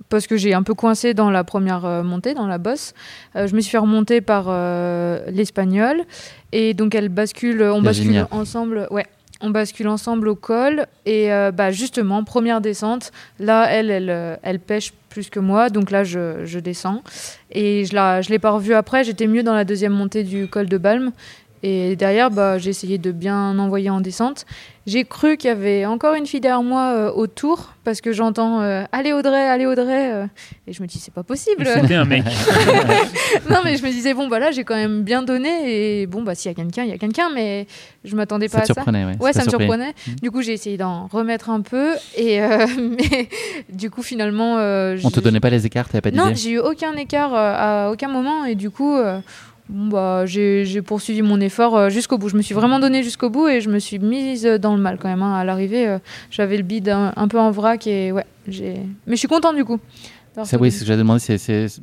parce que j'ai un peu coincé dans la première euh, montée, dans la bosse. Je me suis fait remonter par l'espagnol. Et donc elle bascule, on bascule ensemble. Ouais. On bascule ensemble au col et euh, bah justement première descente. Là elle elle, euh, elle pêche plus que moi donc là je, je descends et je la je l'ai pas revue après. J'étais mieux dans la deuxième montée du col de Balme et derrière, bah, j'ai essayé de bien envoyer en descente. J'ai cru qu'il y avait encore une fille derrière moi euh, au tour, parce que j'entends euh, Allez Audrey, allez Audrey euh, Et je me dis C'est pas possible C'était un mec. (laughs) Non, mais je me disais Bon, bah là, j'ai quand même bien donné, et bon, bah s'il y a quelqu'un, il y a quelqu'un, mais je m'attendais pas Ça te à ça. surprenait, ouais. Ouais, ça me surpris. surprenait. Mm. Du coup, j'ai essayé d'en remettre un peu, et euh, (laughs) mais du coup, finalement. euh, On te donnait pas les écarts, t'avais pas non, d'idée j'ai eu aucun écart euh, à aucun moment et du coup, euh, bon, bah, j'ai poursuivi mon effort euh, jusqu'au bout. Je me suis vraiment donné jusqu'au bout et je me suis mise dans le mal quand même. hein. À l'arrivée, euh, j'avais le bide un, un peu en vrac et ouais, j'ai. Mais je suis contente du coup. Ça, oui, c'est ce que j'avais demandé.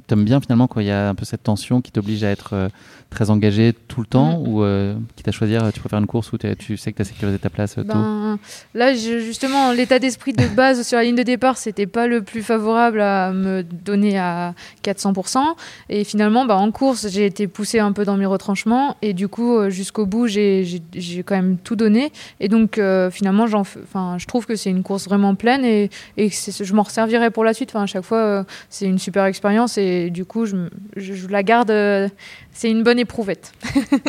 T'aimes bien finalement quand il y a un peu cette tension qui t'oblige à être euh, très engagé tout le temps Mhm. ou euh, quitte à choisir, tu préfères une course où tu sais que tu as sécurisé ta place euh, tôt? Ben, là, je- justement, l'état d'esprit de base sur la ligne de départ, c'était pas le plus favorable à me donner à 400%. Et finalement, bah, en course, j'ai été poussée un peu dans mes retranchements. Et du coup, euh, jusqu'au bout, j'ai quand même tout donné. Et donc, euh, finalement, enfin, je trouve que c'est une course vraiment pleine et, je m'en resservirai pour la suite. Enfin, à chaque fois, c'est une super expérience. Et du coup, je, je- je la garde. euh, c'est une bonne éprouvette, (laughs)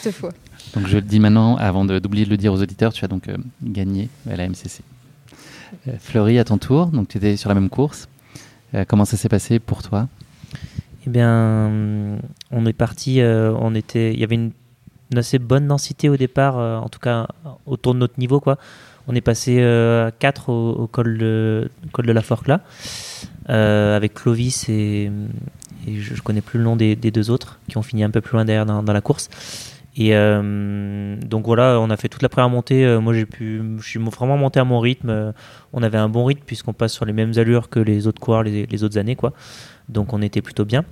cette fois. Donc je le dis maintenant, avant de- d'oublier de le dire aux auditeurs, tu as donc euh, gagné à la MCC. Euh, Fleury, à ton tour, donc tu étais sur la même course. Euh, comment ça s'est passé pour toi? Eh bien, on est parti, euh, on était, il y avait une, une assez bonne densité au départ, euh, en tout cas autour de notre niveau, quoi. On est passé euh, à 4 au, col, de, la Forcla, euh, avec Clovis et, je, je connais plus le nom des, deux autres, qui ont fini un peu plus loin derrière dans, la course. Et euh, donc voilà, on a fait toute la première montée. euh, moi, j'ai pu, je suis vraiment monté à mon rythme. on avait un bon rythme puisqu'on passe sur les mêmes allures que les autres coureurs les, les autres années, quoi. Donc on était plutôt bien.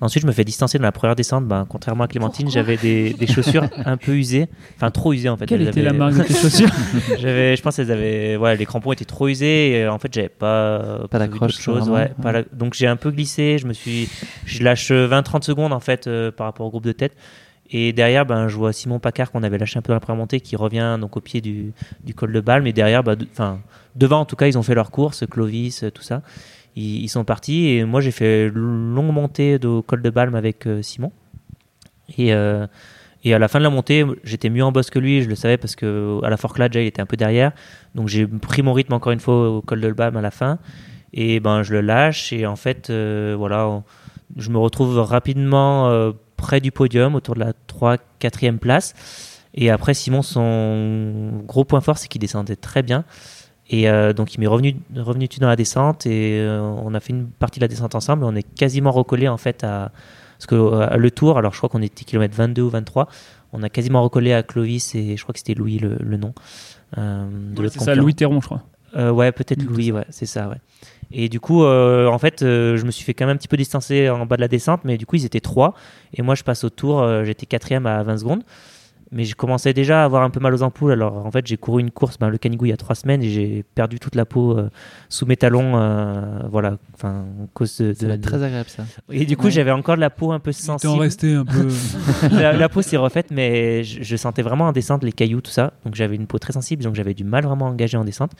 Ensuite, je me fais distancer dans la première descente. Ben, contrairement à Clémentine, j'avais des, des chaussures un peu usées, enfin trop usées en fait. Quelle Elles était la marque de tes chaussures (laughs) j'avais, je pense qu'elles avaient, ouais, les crampons étaient trop usés. Et euh, en fait, j'avais pas, Pas d'accroche, d'autre chose. vraiment, Ouais, ouais. pas la- Donc j'ai un peu glissé. Je me suis, je lâche 20-30 secondes en fait euh, par rapport au groupe de tête. Et derrière, ben, je vois Simon Pacard qu'on avait lâché un peu dans la première montée qui revient donc au pied du, du col de Balme. Et derrière, bah, de- enfin, devant en tout cas, ils ont fait leur course, Clovis, euh, tout ça. Ils, sont partis et moi j'ai fait longue montée au col de Balme avec euh, Simon. Et, euh, et à la fin de la montée, j'étais mieux en bosse que lui, je le savais parce que à la Forclaz, il était un peu derrière. Donc j'ai pris mon rythme encore une fois au col de Balme à la fin. Et ben je le lâche et en fait, euh, voilà, je me retrouve rapidement près du podium, autour de la 3 4e place. Et après, Simon, son gros point fort, c'est qu'il descendait très bien. Et euh, donc, il m'est revenu, revenu dessus dans la descente et euh, on a fait une partie de la descente ensemble. On est quasiment recollé en fait à. Parce que euh, le tour, alors je crois qu'on était kilomètre 22 ou 23, on a quasiment recollé à Clovis et je crois que c'était Louis le, le nom. euh, l'autre C'est ça. Louis Théron, je crois. Ouais, peut-être Louis, ouais, c'est ça, ouais. Et du coup, en fait, je me suis fait quand même un petit peu distancer en bas de la descente, mais du coup, ils étaient trois. Et moi, je passe au tour, j'étais quatrième à 20 secondes. Mais je commençais déjà à avoir un peu mal aux ampoules. Alors, en fait, j'ai couru une course, ben, le Canigou, il y a trois semaines, et j'ai perdu toute la peau euh, sous mes talons. euh, voilà, enfin, à cause de. Ça de- va être de- très agréable ça. Et du coup, Ouais. j'avais encore de la peau un peu Il t'en sensible. resté un peu. (laughs) la, la peau s'est refaite, mais je, je sentais vraiment en descente les cailloux, tout ça. Donc, j'avais une peau très sensible, donc j'avais du mal vraiment à engager en descente.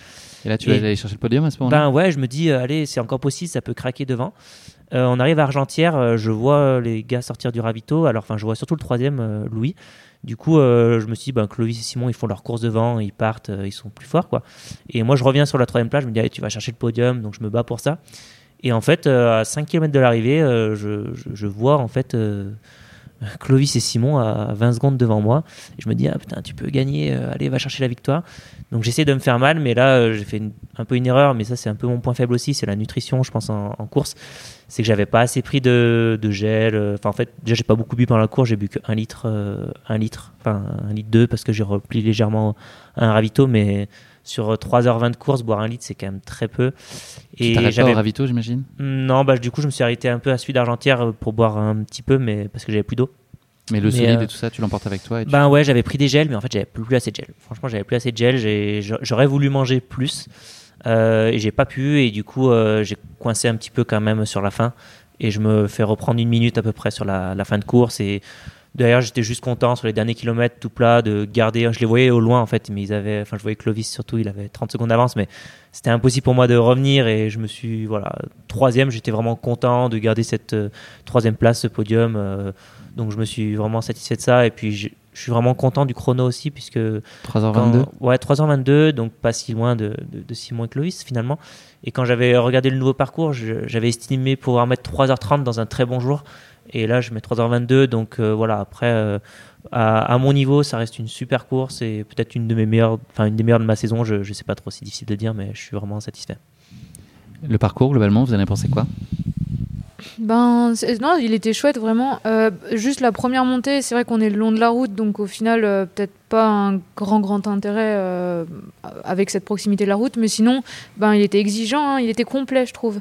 Et là, tu vas aller chercher le podium à ce moment-là? Ben ouais, je me dis, euh, allez, c'est encore possible, ça peut craquer devant. Euh, on arrive à Argentière, euh, je vois les gars sortir du ravito. Alors, enfin, je vois surtout le troisième, euh, Louis. Du coup, euh, je me suis dit, ben, Clovis et Simon, ils font leur course devant, ils partent, euh, ils sont plus forts, quoi. Et moi, je reviens sur la troisième place, je me dis, allez, tu vas chercher le podium, donc je me bats pour ça. Et en fait, euh, à 5 km de l'arrivée, euh, je, vois en fait euh, Clovis et Simon à 20 secondes devant moi. Je me dis, ah putain, tu peux gagner, euh, allez, va chercher la victoire. Donc j'essaie de me faire mal, mais là, euh, j'ai fait un peu une erreur, mais ça, c'est un peu mon point faible aussi, c'est la nutrition, je pense, en, course. C'est que j'avais pas assez pris de, gel. euh, Enfin, en fait, déjà, j'ai pas beaucoup bu pendant la course, j'ai bu que 1 litre, 1 litre, enfin, 1 litre 2 parce que j'ai repli légèrement un ravito, mais sur 3h20 de course, boire un litre, c'est quand même très peu. Tu t'arrêtes pas ravito, j'imagine? Non, bah, du coup, je me suis arrêté un peu à celui d'Argentière euh, pour boire un petit peu, mais parce que j'avais plus d'eau. Mais le Mais, solide euh, et tout ça, tu l'emportes avec toi et tu- Ben ouais, j'avais pris des gels, mais en fait, j'avais plus, assez de gel. Franchement, j'avais plus assez de gel. J'aurais voulu manger plus euh, et j'ai pas pu. Et du coup, euh, j'ai coincé un petit peu quand même sur la fin. Et je me fais reprendre une minute à peu près sur la, la fin de course. Et d'ailleurs, j'étais juste content sur les derniers kilomètres, tout plat, de garder. Je les voyais au loin en fait, mais ils avaient. Enfin, je voyais Clovis surtout, il avait 30 secondes d'avance, mais c'était impossible pour moi de revenir. Et je me suis. Voilà, troisième, j'étais vraiment content de garder cette euh, troisième place, ce podium. euh, donc je me suis vraiment satisfait de ça. Et puis je je suis vraiment content du chrono aussi, puisque 3h22 quand- ouais, 3h22, donc pas si loin de, de, de Simon et Clovis finalement. Et quand j'avais regardé le nouveau parcours, j'avais estimé pouvoir mettre 3h30 dans un très bon jour. Et là, je mets 3h22. Donc euh, voilà, après, euh, à, mon niveau, ça reste une super course et peut-être une de mes meilleures, enfin une des meilleures de ma saison. Je, je sais pas trop, c'est difficile de dire, mais je suis vraiment satisfait. Le parcours, globalement, vous en avez pensé quoi? Ben non, il était chouette vraiment. Euh, juste la première montée, c'est vrai qu'on est le long de la route, donc au final euh, peut-être pas un grand grand intérêt euh, avec cette proximité de la route, mais sinon, ben il était exigeant, hein, il était complet, je trouve.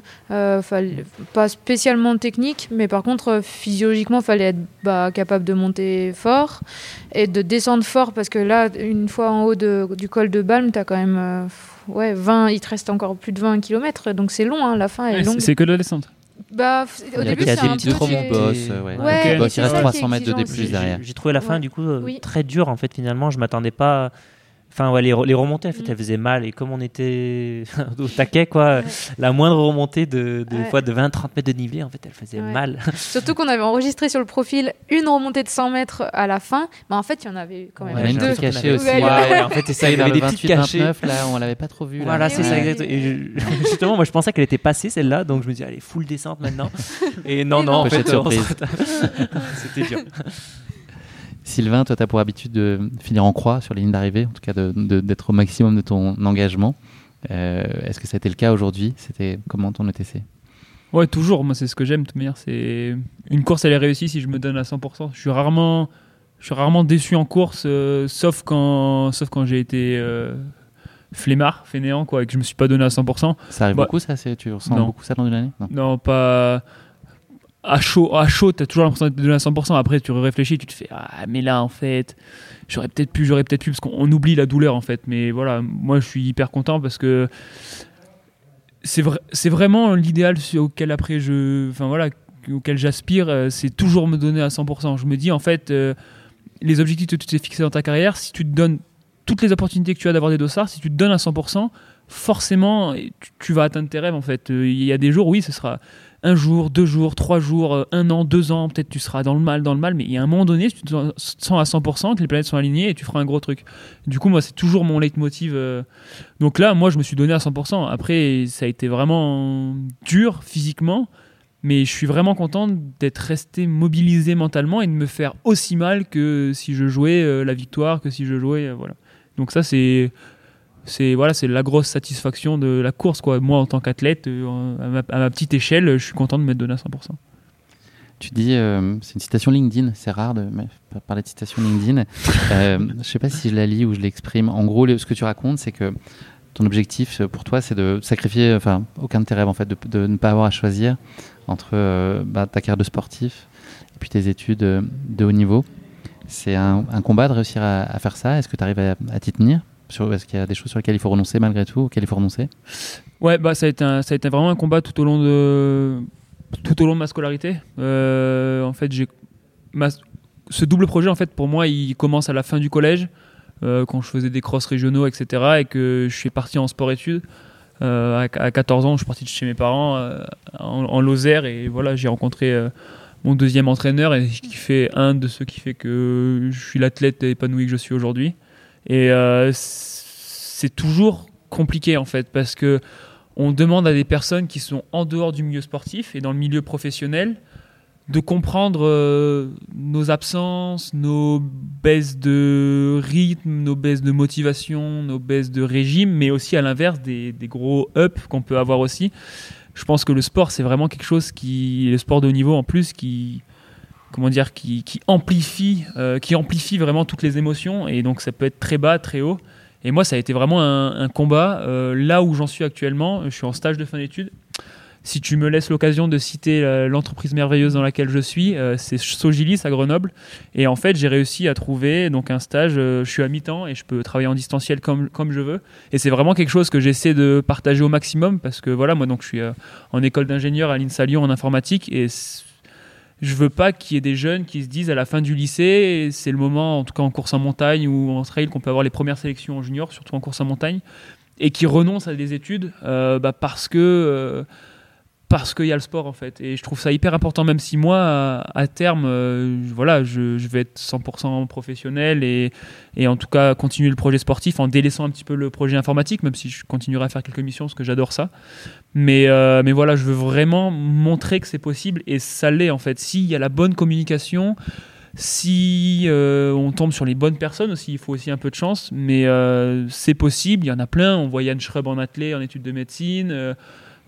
Pas spécialement technique, mais par contre physiologiquement, fallait être bah, capable de monter fort et de descendre fort parce que là, une fois en haut de- du col de Balme, t'as quand même ouais 20, il te reste encore plus de 20 km, donc c'est long, hein, la fin est Ouais, longue. c'est- C'est que de la descente. Bah, au Il y a- début, il y a c'est des un peu... remontées. boss, euh, ouais. Ouais, Ok, boss, il reste ça qui est 300 mètres de D+, derrière. J'ai trouvé la fin Ouais. du coup euh, Oui. très dure en fait finalement. Je m'attendais pas. Enfin ouais, les, re- les remontées en fait Mm. elles faisaient mal et comme on était (laughs) au taquet quoi, la moindre remontée de, de Ouais. fois de 20-30 mètres de dénivelé en fait elle faisait Ouais. mal. (laughs) Surtout qu'on avait enregistré sur le profil une remontée de 100 mètres à la fin, mais en fait, il y en avait quand même Il y en a une deux. qui est cachée aussi. Ouais, Ouais, (laughs) ouais. en fait ça, il y avait des petites cachées. 28-29, là, on l'avait pas trop vu. Là. Voilà, c'est ça exactement. Et je- justement, moi je pensais qu'elle était passée celle-là, donc je me dis allez full descente maintenant. Et non Et non, non. en fait c'était dur. Sylvain, toi, tu as pour habitude de finir en croix sur les lignes d'arrivée, en tout cas d'être au maximum de ton engagement. Euh, Est-ce que ça a été le cas aujourd'hui? C'était comment ton ETC Ouais, toujours. Moi, c'est ce que j'aime. De toute manière, c'est une course, elle est réussie si je me donne à 100%. Je suis rarement, je suis rarement déçu en course, euh, sauf quand, sauf quand j'ai été euh, flemmard, fainéant, quoi, et que je me suis pas donné à 100%. Ça arrive Bah, beaucoup, ça? Tu ressens non. beaucoup ça dans une année? Non. Non, pas à chaud. À chaud, t'as toujours l'impression d'être donné à 100%. Après, tu réfléchis, tu te fais ah, mais là, en fait, j'aurais peut-être pu, j'aurais peut-être pu, parce qu'on oublie la douleur, en fait. Mais voilà, moi, je suis hyper content parce que c'est vrai, c'est vraiment l'idéal auquel après je, enfin voilà, auquel j'aspire. euh, C'est toujours me donner à 100%. Je me dis en fait, euh, les objectifs que tu t'es fixés dans ta carrière, si tu te donnes toutes les opportunités que tu as d'avoir des dossards, si tu te donnes à 100%, forcément, tu, tu vas atteindre tes rêves en fait. Euh, Il y a des jours, oui, ce sera un jour, deux jours, trois jours, euh, un an, deux ans, peut-être tu seras dans le mal, dans le mal, mais il y a un moment donné, tu te sens à 100%, que les planètes sont alignées et tu feras un gros truc. Du coup, moi, c'est toujours mon leitmotiv. euh. Donc là, moi, je me suis donné à 100%. Après, ça a été vraiment dur physiquement, mais je suis vraiment content d'être resté mobilisé mentalement et de me faire aussi mal que si je jouais euh, la victoire, que si je jouais, voilà. Donc ça, c'est c'est voilà, c'est la grosse satisfaction de la course quoi. Moi en tant qu'athlète, euh, à, ma, à ma petite échelle, je suis content de m'être donné à 100%. Tu dis, euh, c'est une citation LinkedIn, c'est rare de parler de citation LinkedIn. (laughs) Euh, je sais pas si je la lis ou je l'exprime. En gros, ce que tu racontes, c'est que ton objectif euh, pour toi, c'est de sacrifier, enfin, aucun de tes rêves en fait, de, de ne pas avoir à choisir entre bah, ta carrière de sportif et puis tes études de haut niveau. C'est un, un combat de réussir à, à faire ça. Est-ce que tu arrives à, à t'y tenir? Est-ce qu'il y a des choses sur lesquelles il faut renoncer malgré tout, auxquelles il faut renoncer Ouais, bah ça a été un- ça a été vraiment un combat tout au long de tout au long de ma scolarité. Euh, en fait, ce double projet en fait pour moi, il commence à la fin du collège euh, quand je faisais des cross régionaux, etc. et que je suis parti en sport-études. à, à, 14 ans, je suis parti de chez mes parents en, en, Lozère et voilà, j'ai rencontré mon deuxième entraîneur et qui fait un de ceux qui fait que je suis l'athlète épanoui que je suis aujourd'hui. Et c'est toujours compliqué en fait parce que on demande à des personnes qui sont en dehors du milieu sportif et dans le milieu professionnel de comprendre euh, nos absences, nos baisses de rythme, nos baisses de motivation, nos baisses de régime, mais aussi à l'inverse des, gros ups qu'on peut avoir aussi. Je pense que le sport, c'est vraiment quelque chose qui, le sport de haut niveau en plus, qui, comment dire, qui, amplifie, euh, qui amplifie vraiment toutes les émotions, et donc ça peut être très bas, très haut. Et moi, ça a été vraiment un, combat. Euh, là où j'en suis actuellement, je suis en stage de fin d'études. Si tu me laisses l'occasion de citer euh, l'entreprise merveilleuse dans laquelle je suis, c'est Sogilis à Grenoble. Et en fait, j'ai réussi à trouver donc un stage. je suis à mi-temps et je peux travailler en distanciel comme, comme je veux. Et c'est vraiment quelque chose que j'essaie de partager au maximum parce que voilà, moi donc je suis en école d'ingénieur à l'INSA Lyon en informatique et je veux pas qu'il y ait des jeunes qui se disent à la fin du lycée, c'est le moment, en tout cas en course en montagne ou en trail, qu'on peut avoir les premières sélections en junior, surtout en course en montagne, et qui renoncent à des études euh, bah, parce que euh, parce qu'il y a le sport en fait. Et je trouve ça hyper important, même si moi, à, terme, euh, voilà, je, vais être 100% professionnel et, en tout cas continuer le projet sportif en délaissant un petit peu le projet informatique, même si je continuerai à faire quelques missions parce que j'adore ça. Mais, euh, mais voilà, je veux vraiment montrer que c'est possible et ça l'est en fait. S'il y a la bonne communication, si euh, on tombe sur les bonnes personnes aussi, il faut aussi un peu de chance, mais c'est possible, il y en a plein. On voit Yann Schrub en athlète, en études de médecine.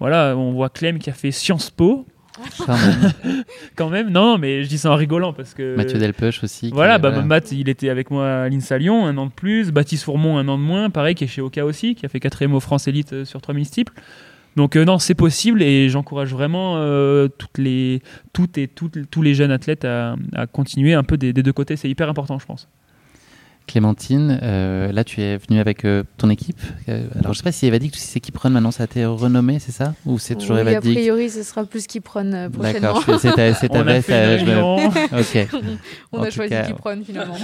Voilà, on voit Clem qui a fait Sciences Po. (laughs) Quand même. non, mais je dis ça en rigolant parce que. Mathieu Delpech aussi. Voilà, bah, Matt, il était avec moi à l'INSA Lyon, un an de plus. Baptiste Fourmont, un an de moins. Pareil, qui est chez Oka aussi, qui a fait quatrième au France Elite euh, sur 3000 steeples. Donc, euh, non, c'est possible et j'encourage vraiment euh, toutes les, toutes et tous les jeunes athlètes à, continuer un peu des deux côtés. C'est hyper important, je pense. Clémentine, euh, là tu es venue avec euh, ton équipe. Euh, alors je ne sais pas si Evadik, si c'est Run maintenant ça a été renommé, c'est ça? Ou c'est toujours oui, A priori ce sera plus Keep Run prochainement. D'accord, c'est ta, c'est ta veste. ok. On a choisi Keep Run finalement.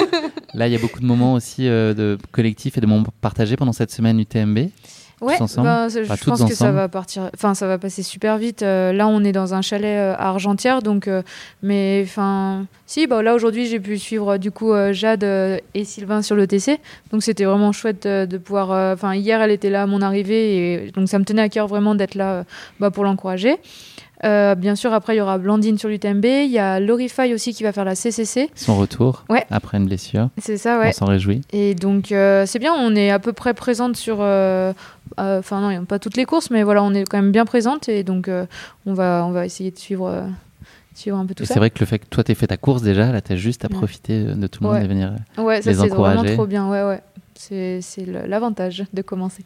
(laughs) là il y a beaucoup de moments aussi de collectifs et de moments partagés pendant cette semaine UTMB. Ouais, bah, je pense que ça va partir. Enfin, ça va passer super vite. Euh, là, on est dans un chalet euh, à Argentière, donc. Euh, mais enfin, si, bah là aujourd'hui, j'ai pu suivre du coup Jade et Sylvain sur le TC, donc c'était vraiment chouette de pouvoir. Enfin, hier, elle était là à mon arrivée, et donc ça me tenait à cœur vraiment d'être là bah, pour l'encourager. Euh, bien sûr, après, il y aura Blandine sur l'UTMB. Il y a Lorify aussi qui va faire la CCC. Son retour ouais. après une blessure. C'est ça, ouais. On s'en réjouit. Et donc, euh, c'est bien, on est à peu près présente sur. Euh, enfin, non, pas toutes les courses, mais voilà, on est quand même bien présente. Et donc, on, va, on va essayer de suivre. suivre un peu tout ça. C'est vrai que le fait que toi, tu fait ta course déjà, là, tu as juste à profiter de tout le monde et venir ouais, ça, c'est vraiment trop bien. Ouais, ouais. C'est l'avantage de commencer.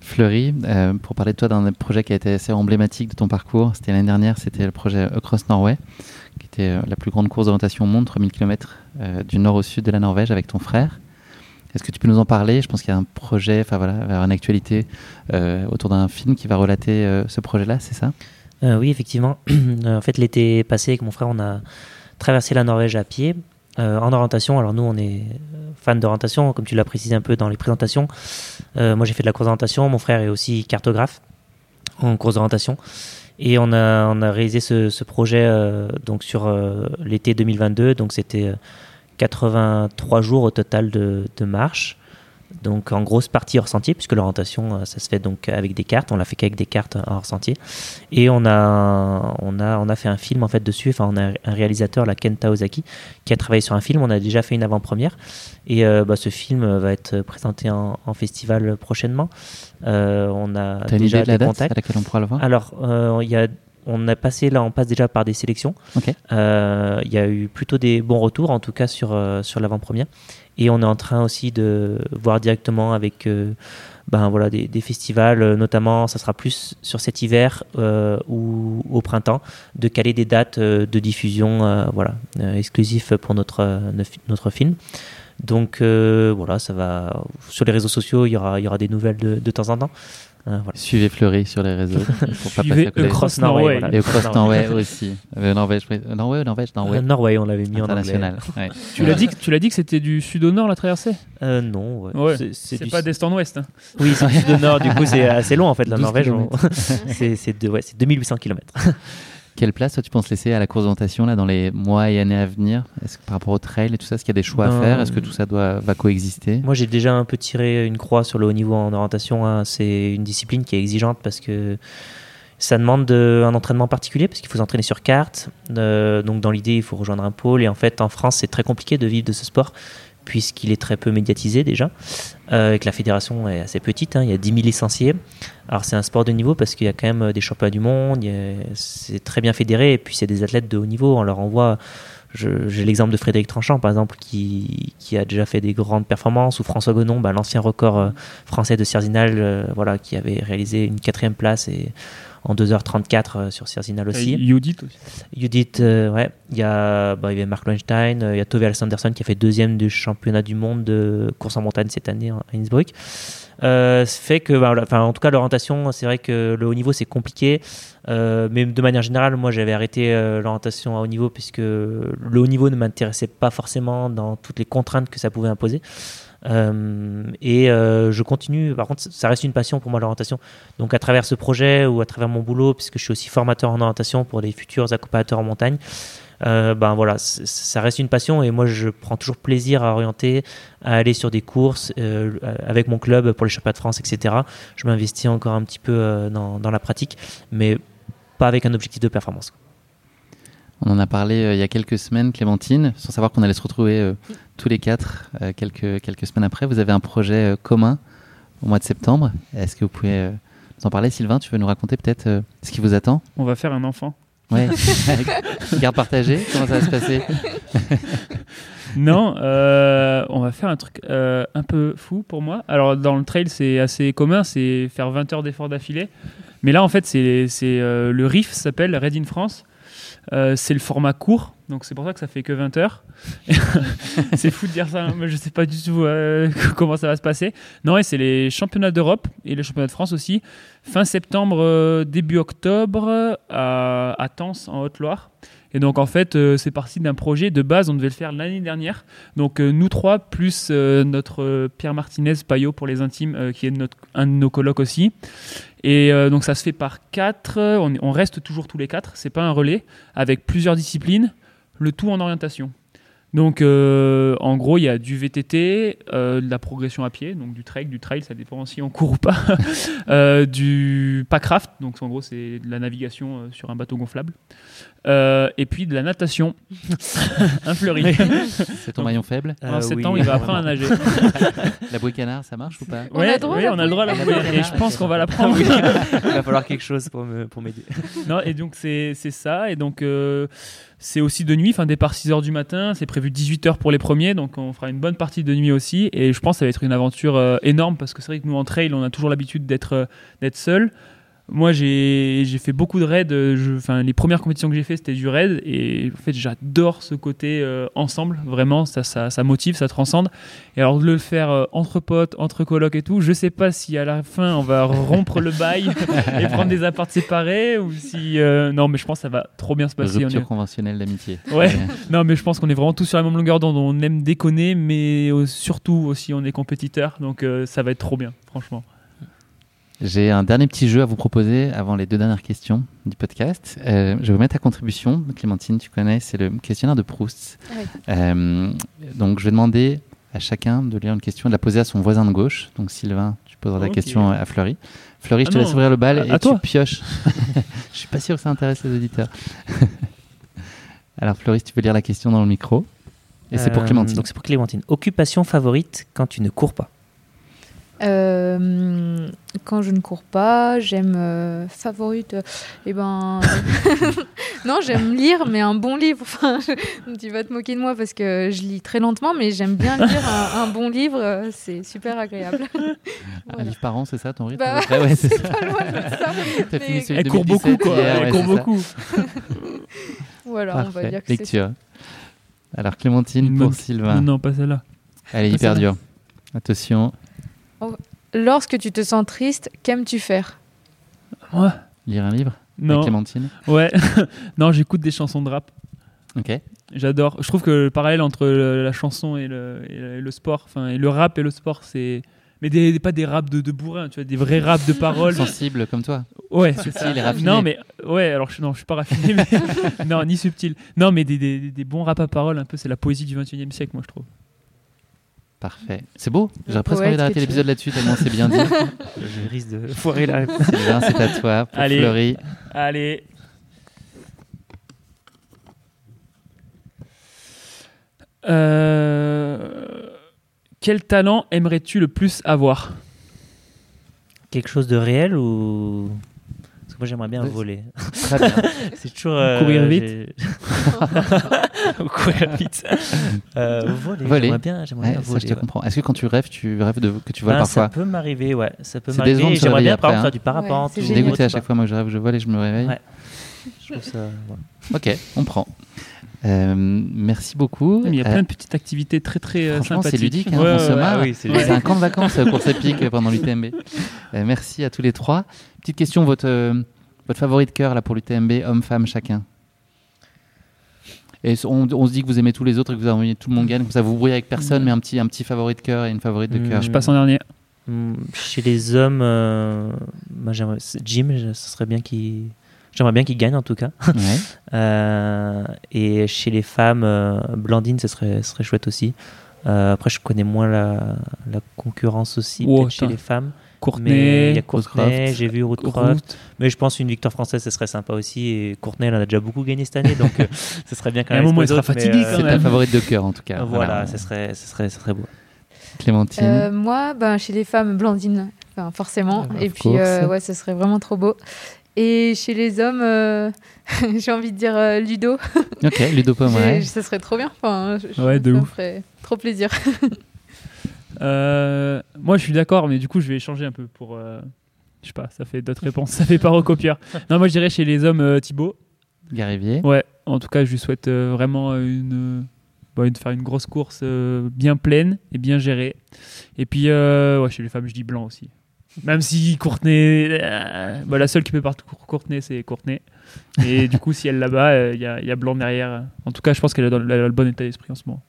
Fleury, euh, pour parler de toi d'un projet qui a été assez emblématique de ton parcours, c'était l'année dernière, c'était le projet Across Norway, qui était euh, la plus grande course d'orientation au monde, 3000 km euh, du nord au sud de la Norvège avec ton frère. Est-ce que tu peux nous en parler? Je pense qu'il y a un projet, enfin voilà, une actualité autour d'un film qui va relater ce projet-là, c'est ça? Oui, effectivement. (clears throat) en fait, l'été passé, avec mon frère, on a traversé la Norvège à pied en orientation. Alors nous, on est fan d'orientation, comme tu l'as précisé un peu dans les présentations. Euh, moi, j'ai fait de la course d'orientation. Mon frère est aussi cartographe en course d'orientation. Et on a, réalisé ce, projet euh, donc sur euh, l'été 2022. Donc, c'était 83 jours au total de marche donc en grosse partie hors sentier, puisque l'orientation, euh, ça se fait donc avec des cartes. On l'a fait qu'avec des cartes hors sentier. Et on a, on a, on a fait un film en fait dessus. Enfin, on a un réalisateur, la Kenta Ozaki, qui a travaillé sur un film. On a déjà fait une avant-première. Et euh, bah, ce film va être présenté en, festival prochainement. Euh, on a déjà des contacts. À laquelle on pourra le voir? Alors, il y a on a passé là, on passe déjà par des sélections. Il y a eu plutôt des bons retours, en tout cas sur, sur l'avant-première. Et on est en train aussi de voir directement avec euh, ben, voilà, des, festivals, euh, notamment, ça sera plus sur cet hiver euh, ou au printemps, de caler des dates de diffusion voilà, exclusives pour notre, notre film. Donc voilà, ça va sur les réseaux sociaux, il y aura, y aura des nouvelles de, de temps en temps. Voilà. Suivez Fleury sur les réseaux. (laughs) pour pas Suivez passer à côté. Cross Norway, Norway. voilà. Et au Cross Norway aussi. (laughs) Euh, Norvège, Norvège Norway. Euh, Norway, on l'avait mis International. (laughs) Ouais. Tu l'as dit, que- tu l'as dit que c'était du sud au nord la traversée? En. Euh, non, ouais. Ouais, C'est- pas d'est en ouest. hein. Oui, c'est du sud au nord, du coup c'est assez long en fait, la 12 Norvège. on- c'est ouais, c'est 2800 km. Quelle place toi, tu penses laisser à la course d'orientation là, dans les mois et années à venir? Est-ce que par rapport au trail et tout ça, est-ce qu'il y a des choix à Ben, faire? Est-ce que tout ça doit, va coexister? Moi j'ai déjà un peu tiré une croix sur le haut niveau en orientation. hein. C'est une discipline qui est exigeante parce que ça demande de- un entraînement particulier parce qu'il faut s'entraîner sur carte. Euh, donc dans l'idée, il faut rejoindre un pôle. Et en fait, en France, c'est très compliqué de vivre de ce sport puisqu'il est très peu médiatisé déjà, euh, et que la fédération est assez petite. hein. Il y a 10 000 licenciés. Alors c'est un sport de niveau parce qu'il y a quand même des championnats du monde. C'est très bien fédéré et puis c'est des athlètes de haut niveau. On leur envoie. J'ai l'exemple de Frédéric Tranchant, par exemple, qui, a déjà fait des grandes performances, ou François Gonon, bah, l'ancien record euh, français de Cerzinal, euh, voilà, qui avait réalisé une quatrième place en 2h34 euh, sur Cerzinal aussi. Judith aussi. Judith, euh, ouais, il y a, bah, il y a Mark Lowenstein, euh, il y a Tove Alexanderson qui a fait deuxième du championnat du monde de course en montagne cette année à Innsbruck. Euh, fait que, bah, enfin, en tout cas, l'orientation, c'est vrai que le haut niveau c'est compliqué, euh, mais de manière générale, moi j'avais arrêté euh, l'orientation à haut niveau puisque le haut niveau ne m'intéressait pas forcément dans toutes les contraintes que ça pouvait imposer. Euh, et euh, je continue, par contre, ça reste une passion pour moi l'orientation. Donc à travers ce projet ou à travers mon boulot, puisque je suis aussi formateur en orientation pour les futurs accompagnateurs en montagne, euh, ben voilà, ça reste une passion et moi je prends toujours plaisir à orienter, à aller sur des courses avec mon club pour les championnats de France, etc. Je m'investis encore un petit peu dans la pratique, mais pas avec un objectif de performance. On en a parlé euh, il y a quelques semaines, Clémentine, sans savoir qu'on allait se retrouver euh, tous les quatre euh, quelques, quelques semaines après. Vous avez un projet commun au mois de septembre. Est-ce que vous pouvez nous en parler, Sylvain Tu veux nous raconter peut-être ce qui vous attend? On va faire un enfant. Ouais. (laughs) Garde partagée, comment ça va se passer? (laughs) Non, on va faire un truc un peu fou pour moi. Alors, dans le trail, c'est assez commun, c'est faire 20 heures d'effort d'affilée. Mais là, en fait, c'est le RIF ça s'appelle Red in France. Euh, c'est le format court, donc c'est pour ça que ça fait que 20 heures. (laughs) c'est fou de dire ça, mais je sais pas du tout euh, (laughs) comment ça va se passer. Non, et c'est les championnats d'Europe et les championnats de France aussi. Fin septembre, euh, début octobre, à, à Tence, en Haute-Loire. Et donc en fait, euh, c'est parti d'un projet de base, on devait le faire l'année dernière. Donc euh, nous trois, plus euh, notre Pierre Martinez Payot pour les intimes, qui est notre, un de nos colocs aussi. Et euh, donc ça se fait par quatre, on, on reste toujours tous les quatre, c'est pas un relais, avec plusieurs disciplines, le tout en orientation. Donc euh, en gros, il y a du VTT, euh, de la progression à pied, donc du trek, du trail, ça dépend si on court ou pas, (laughs) euh, du packraft, donc en gros c'est de la navigation euh, sur un bateau gonflable, Euh, et puis de la natation, (laughs) un fleuri. (laughs) C'est ton maillon faible En Euh, septembre, oui, il va apprendre à nager. (laughs) La bouée canard, ça marche ou pas On a le droit à oui, on a le droit à la bouée bouée, canard. et je pense qu'on va la prendre. Il va falloir quelque chose pour m'aider. non, et donc c'est ça. Et donc euh, c'est aussi de nuit, enfin départ 6h du matin. C'est prévu 18h pour les premiers, donc on fera une bonne partie de nuit aussi. Et je pense que ça va être une aventure euh, énorme parce que c'est vrai que nous en trail, on a toujours l'habitude d'être euh, d'être seul. Moi, j'ai fait beaucoup de raids. euh, je- Enfin, les premières compétitions que j'ai fait, c'était du raid. Et en fait, j'adore ce côté euh, ensemble. Vraiment, ça, ça, ça motive, ça transcende. Et alors, de le faire euh, entre potes, entre colocs et tout, je sais pas si à la fin, on va rompre le bail (laughs) et prendre des apparts séparés ou si. euh, non, mais je pense que ça va trop bien se passer. Rupture est- conventionnelle d'amitié. Ouais. (laughs) Non, mais je pense qu'on est vraiment tous sur la même longueur d'onde. On aime déconner, mais surtout aussi, on est compétiteurs. Donc, ça va être trop bien, franchement. J'ai un dernier petit jeu à vous proposer avant les deux dernières questions du podcast. Euh, je vais vous mettre à contribution. Clémentine, tu connais, c'est le questionnaire de Proust. Euh, donc, je vais demander à chacun de lire une question et de la poser à son voisin de gauche. Donc, Sylvain, tu poseras la question à Fleury. Fleury, je Ah te non, laisse ouvrir le bal à- et à tu toi. pioches. (laughs) je suis pas sûr que ça intéresse les auditeurs. (laughs) Alors, Fleury, si tu veux lire la question dans le micro. Et c'est pour Euh, Clémentine. Donc c'est pour Clémentine. Occupation favorite quand tu ne cours pas Euh, quand je ne cours pas, j'aime euh, favorite. euh, eh ben, (laughs) non, j'aime lire, mais un bon livre. Enfin, je- tu vas te moquer de moi parce que je lis très lentement, mais j'aime bien lire un, un bon livre. C'est super agréable. (laughs) Un livre par an, c'est ça ton rythme Bah, Ouais, c'est ça. pas loin de ça. Fini celui Elle court beaucoup, 2017 quoi. hier, Elle ouais, court beaucoup. Voilà, on va Parfait. dire que c'est ça. Lecture. Alors, Clémentine pour Sylvain. Non, non, pas celle-là. Elle est Pas hyper dure. Attention. Lorsque tu te sens triste, qu'aimes-tu faire? Ouais. Lire un livre? Avec Non. Clémentine? Ouais. (laughs) non, j'écoute des chansons de rap. Ok. J'adore. Je trouve que le parallèle entre le- la chanson et le, et sport, enfin, et le rap et le sport, c'est. Mais des, pas des raps de, de bourrin, tu vois, des vrais raps de paroles. Sensible comme toi. Ouais, Subtil et raffiné. Non, mais ouais, alors je, non, je suis pas raffiné, mais (laughs) non, ni subtil. Non, mais des, des, des bons rap à paroles, un peu, c'est la poésie du 21 e siècle, moi, je trouve. Parfait. C'est beau. J'aurais presque envie d'arrêter l'épisode là-dessus tellement c'est bien dit. (laughs) Je risque de foirer la réponse. Sylvain, c'est à toi pour Allez. Fleury. Allez. Euh, Quel talent aimerais-tu le plus avoir? Quelque chose de réel ou. Moi j'aimerais bien voler. Très bien. (laughs) C'est toujours. euh, Courir vite. (laughs) courir vite. Euh, voler. Voler. J'aimerais bien, j'aimerais Ouais, bien ça, voler. je te ouais. comprends. Est-ce que quand tu rêves, tu rêves de, que tu voles Ben, parfois Ça peut m'arriver, ouais. Ça peut m'arriver. J'aimerais bien, par exemple, hein. faire du parapente. Ouais, ou c'est Dégoûté à chaque fois, moi je rêve, je vole et je me réveille. Ouais. Je trouve ça. ouais. Ok, on prend. Euh, merci beaucoup. Il y a Euh, plein de petites activités très très Franchement, c'est sympathiques. ludique, hein, Ouais, on ouais, se marre. Oui, c'est un camp de vacances épique euh, pendant l'UTMB. Euh, merci à tous les trois. Petite question, votre, euh, votre favori de cœur là, pour l'UTMB, homme-femme chacun et on, on se dit que vous aimez tous les autres et que vous avez envie que tout le monde gagne, comme ça vous vous brouillez avec personne, mais un petit, un petit favori de cœur et une favorite de Mm. cœur. Je passe en dernier. Hum, Chez les hommes, euh, moi, j'aimerais- Jim, je- ce serait bien qu'il. J'aimerais bien qu'il gagne en tout cas. Ouais. (laughs) Euh, et chez les femmes, euh, Blandine, ce serait, ce serait chouette aussi. Euh, après, je connais moins la, la concurrence aussi Oh, chez les femmes. Courtenay, il y a Courtenay, j'ai vu Woodcroft. Ruth. Mais je pense qu'une victoire française, ce serait sympa aussi. Et Courtenay, elle en a déjà beaucoup gagné cette année, donc euh, (laughs) ce serait bien quand À un même. moment, elle sera fatiguée, euh, C'est ta même. favorite de cœur en tout cas. Voilà, ce serait, ce serait, ce serait beau. Clémentine. Euh, Moi, ben, chez les femmes, Blandine, enfin, forcément. Et puis, euh, ouais, ce serait vraiment trop beau. Et chez les hommes, euh, (laughs) j'ai envie de dire euh, Ludo. Ok, Ludo Pomeray. (laughs) J'ai- Ça serait trop bien. Enfin, je- je- Ouais, de ça me ouf. ferait trop plaisir. Euh, moi, je suis d'accord, mais du coup, je vais échanger un peu pour. euh, je sais pas, ça fait d'autres réponses, (laughs) ça fait pas recopieur. Non, moi, je dirais chez les hommes euh, Thibaut. Garivier. Ouais, en tout cas, je lui souhaite euh, vraiment une, bah, une- faire une grosse course bien pleine et bien gérée. Et puis, ouais, chez les femmes, je dis blanc aussi. Même si Courtenay, bah, la seule qui peut partout Courtenay, c'est Courtenay. Et du coup, si elle là-bas, il y, a, il y a blanc derrière. En tout cas, je pense qu'elle est dans le, elle a le bon état d'esprit en ce moment.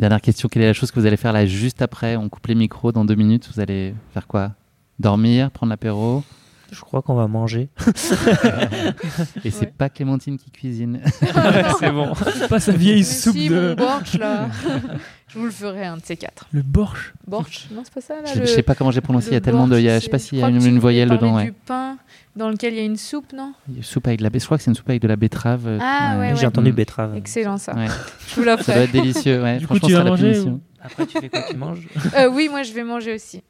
Dernière question, quelle est la chose que vous allez faire là juste après On coupe les micros dans deux minutes. Vous allez faire quoi? Dormir, prendre l'apéro? Je crois qu'on va manger. (laughs) Et c'est Ouais. pas Clémentine qui cuisine. (laughs) c'est bon. Pas sa vieille Mais soupe si, de. mon borsch, là. (laughs) je vous le ferai, un de ces quatre. Le borsch. Borsch Non, c'est pas ça, là Je, le- je sais pas comment j'ai prononcé. Il y a le tellement de. il y a- je sais pas s'il y a une, voyelle dedans. Ouais. du pain dans lequel il y a une soupe, non Il y a une soupe avec de la. be- Je crois que c'est une soupe avec de la betterave. euh, Ah, ouais, J'ai entendu betterave. Excellent, ça. Ouais. Je vous la Ça doit être délicieux. Ouais. Du coup, Franchement, tu vas manger. Après, tu fais quoi? Tu manges? Euh, oui, moi, je vais manger aussi.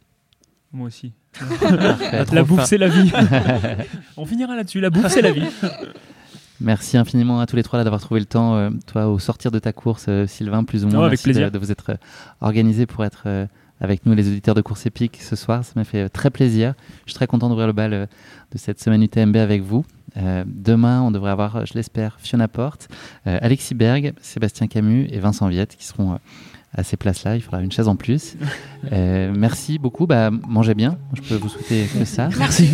Moi aussi. Parfait. La bouffe, c'est la vie. (laughs) On finira là-dessus. La bouffe, c'est la vie. Merci infiniment à tous les trois là, d'avoir trouvé le temps, euh, toi, au sortir de ta course, euh, Sylvain, plus ou moins. Oh, avec Merci plaisir. De, vous être euh, organisé pour être euh, avec nous, les auditeurs de course épique, ce soir. Ça m'a fait euh, très plaisir. Je suis très content d'ouvrir le bal euh, de cette semaine UTMB avec vous. Euh, demain, on devrait avoir, je l'espère, Fiona Porte, euh, Alexis Berg, Sébastien Camus et Vincent Viette qui seront euh, à ces places-là. Il faudra une chaise en plus. (laughs) Euh, merci beaucoup. Bah, mangez bien. Je peux vous souhaiter que ça. (laughs) Merci.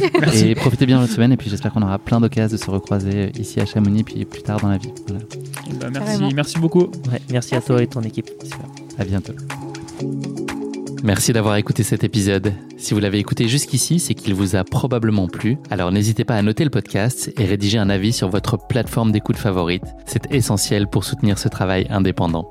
Et profitez bien de votre semaine. Et puis j'espère qu'on aura plein d'occasions de se recroiser ici à Chamonix, puis plus tard dans la vie. Voilà. Bah, merci, Carrément. merci beaucoup. Ouais, Merci à toi et ton équipe. Super. À bientôt. Merci d'avoir écouté cet épisode. Si vous l'avez écouté jusqu'ici, c'est qu'il vous a probablement plu. Alors n'hésitez pas à noter le podcast et rédiger un avis sur votre plateforme d'écoute favorite. C'est essentiel pour soutenir ce travail indépendant.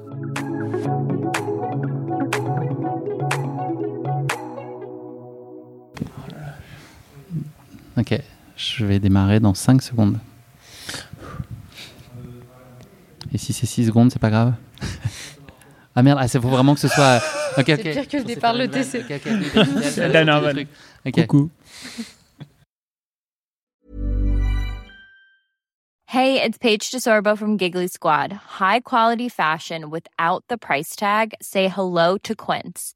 Ok, je vais démarrer dans 5 secondes. Et si c'est 6 secondes, c'est pas grave (laughs) Ah merde, ah, c'est faut vraiment que ce soit. Ok, C'est ok. pire que le C'est départ, pas le. TC. C'est. Ok. Coucou. Hey, it's Paige DeSorbo from Giggly Squad. High quality fashion without the price tag. Say hello to Quince.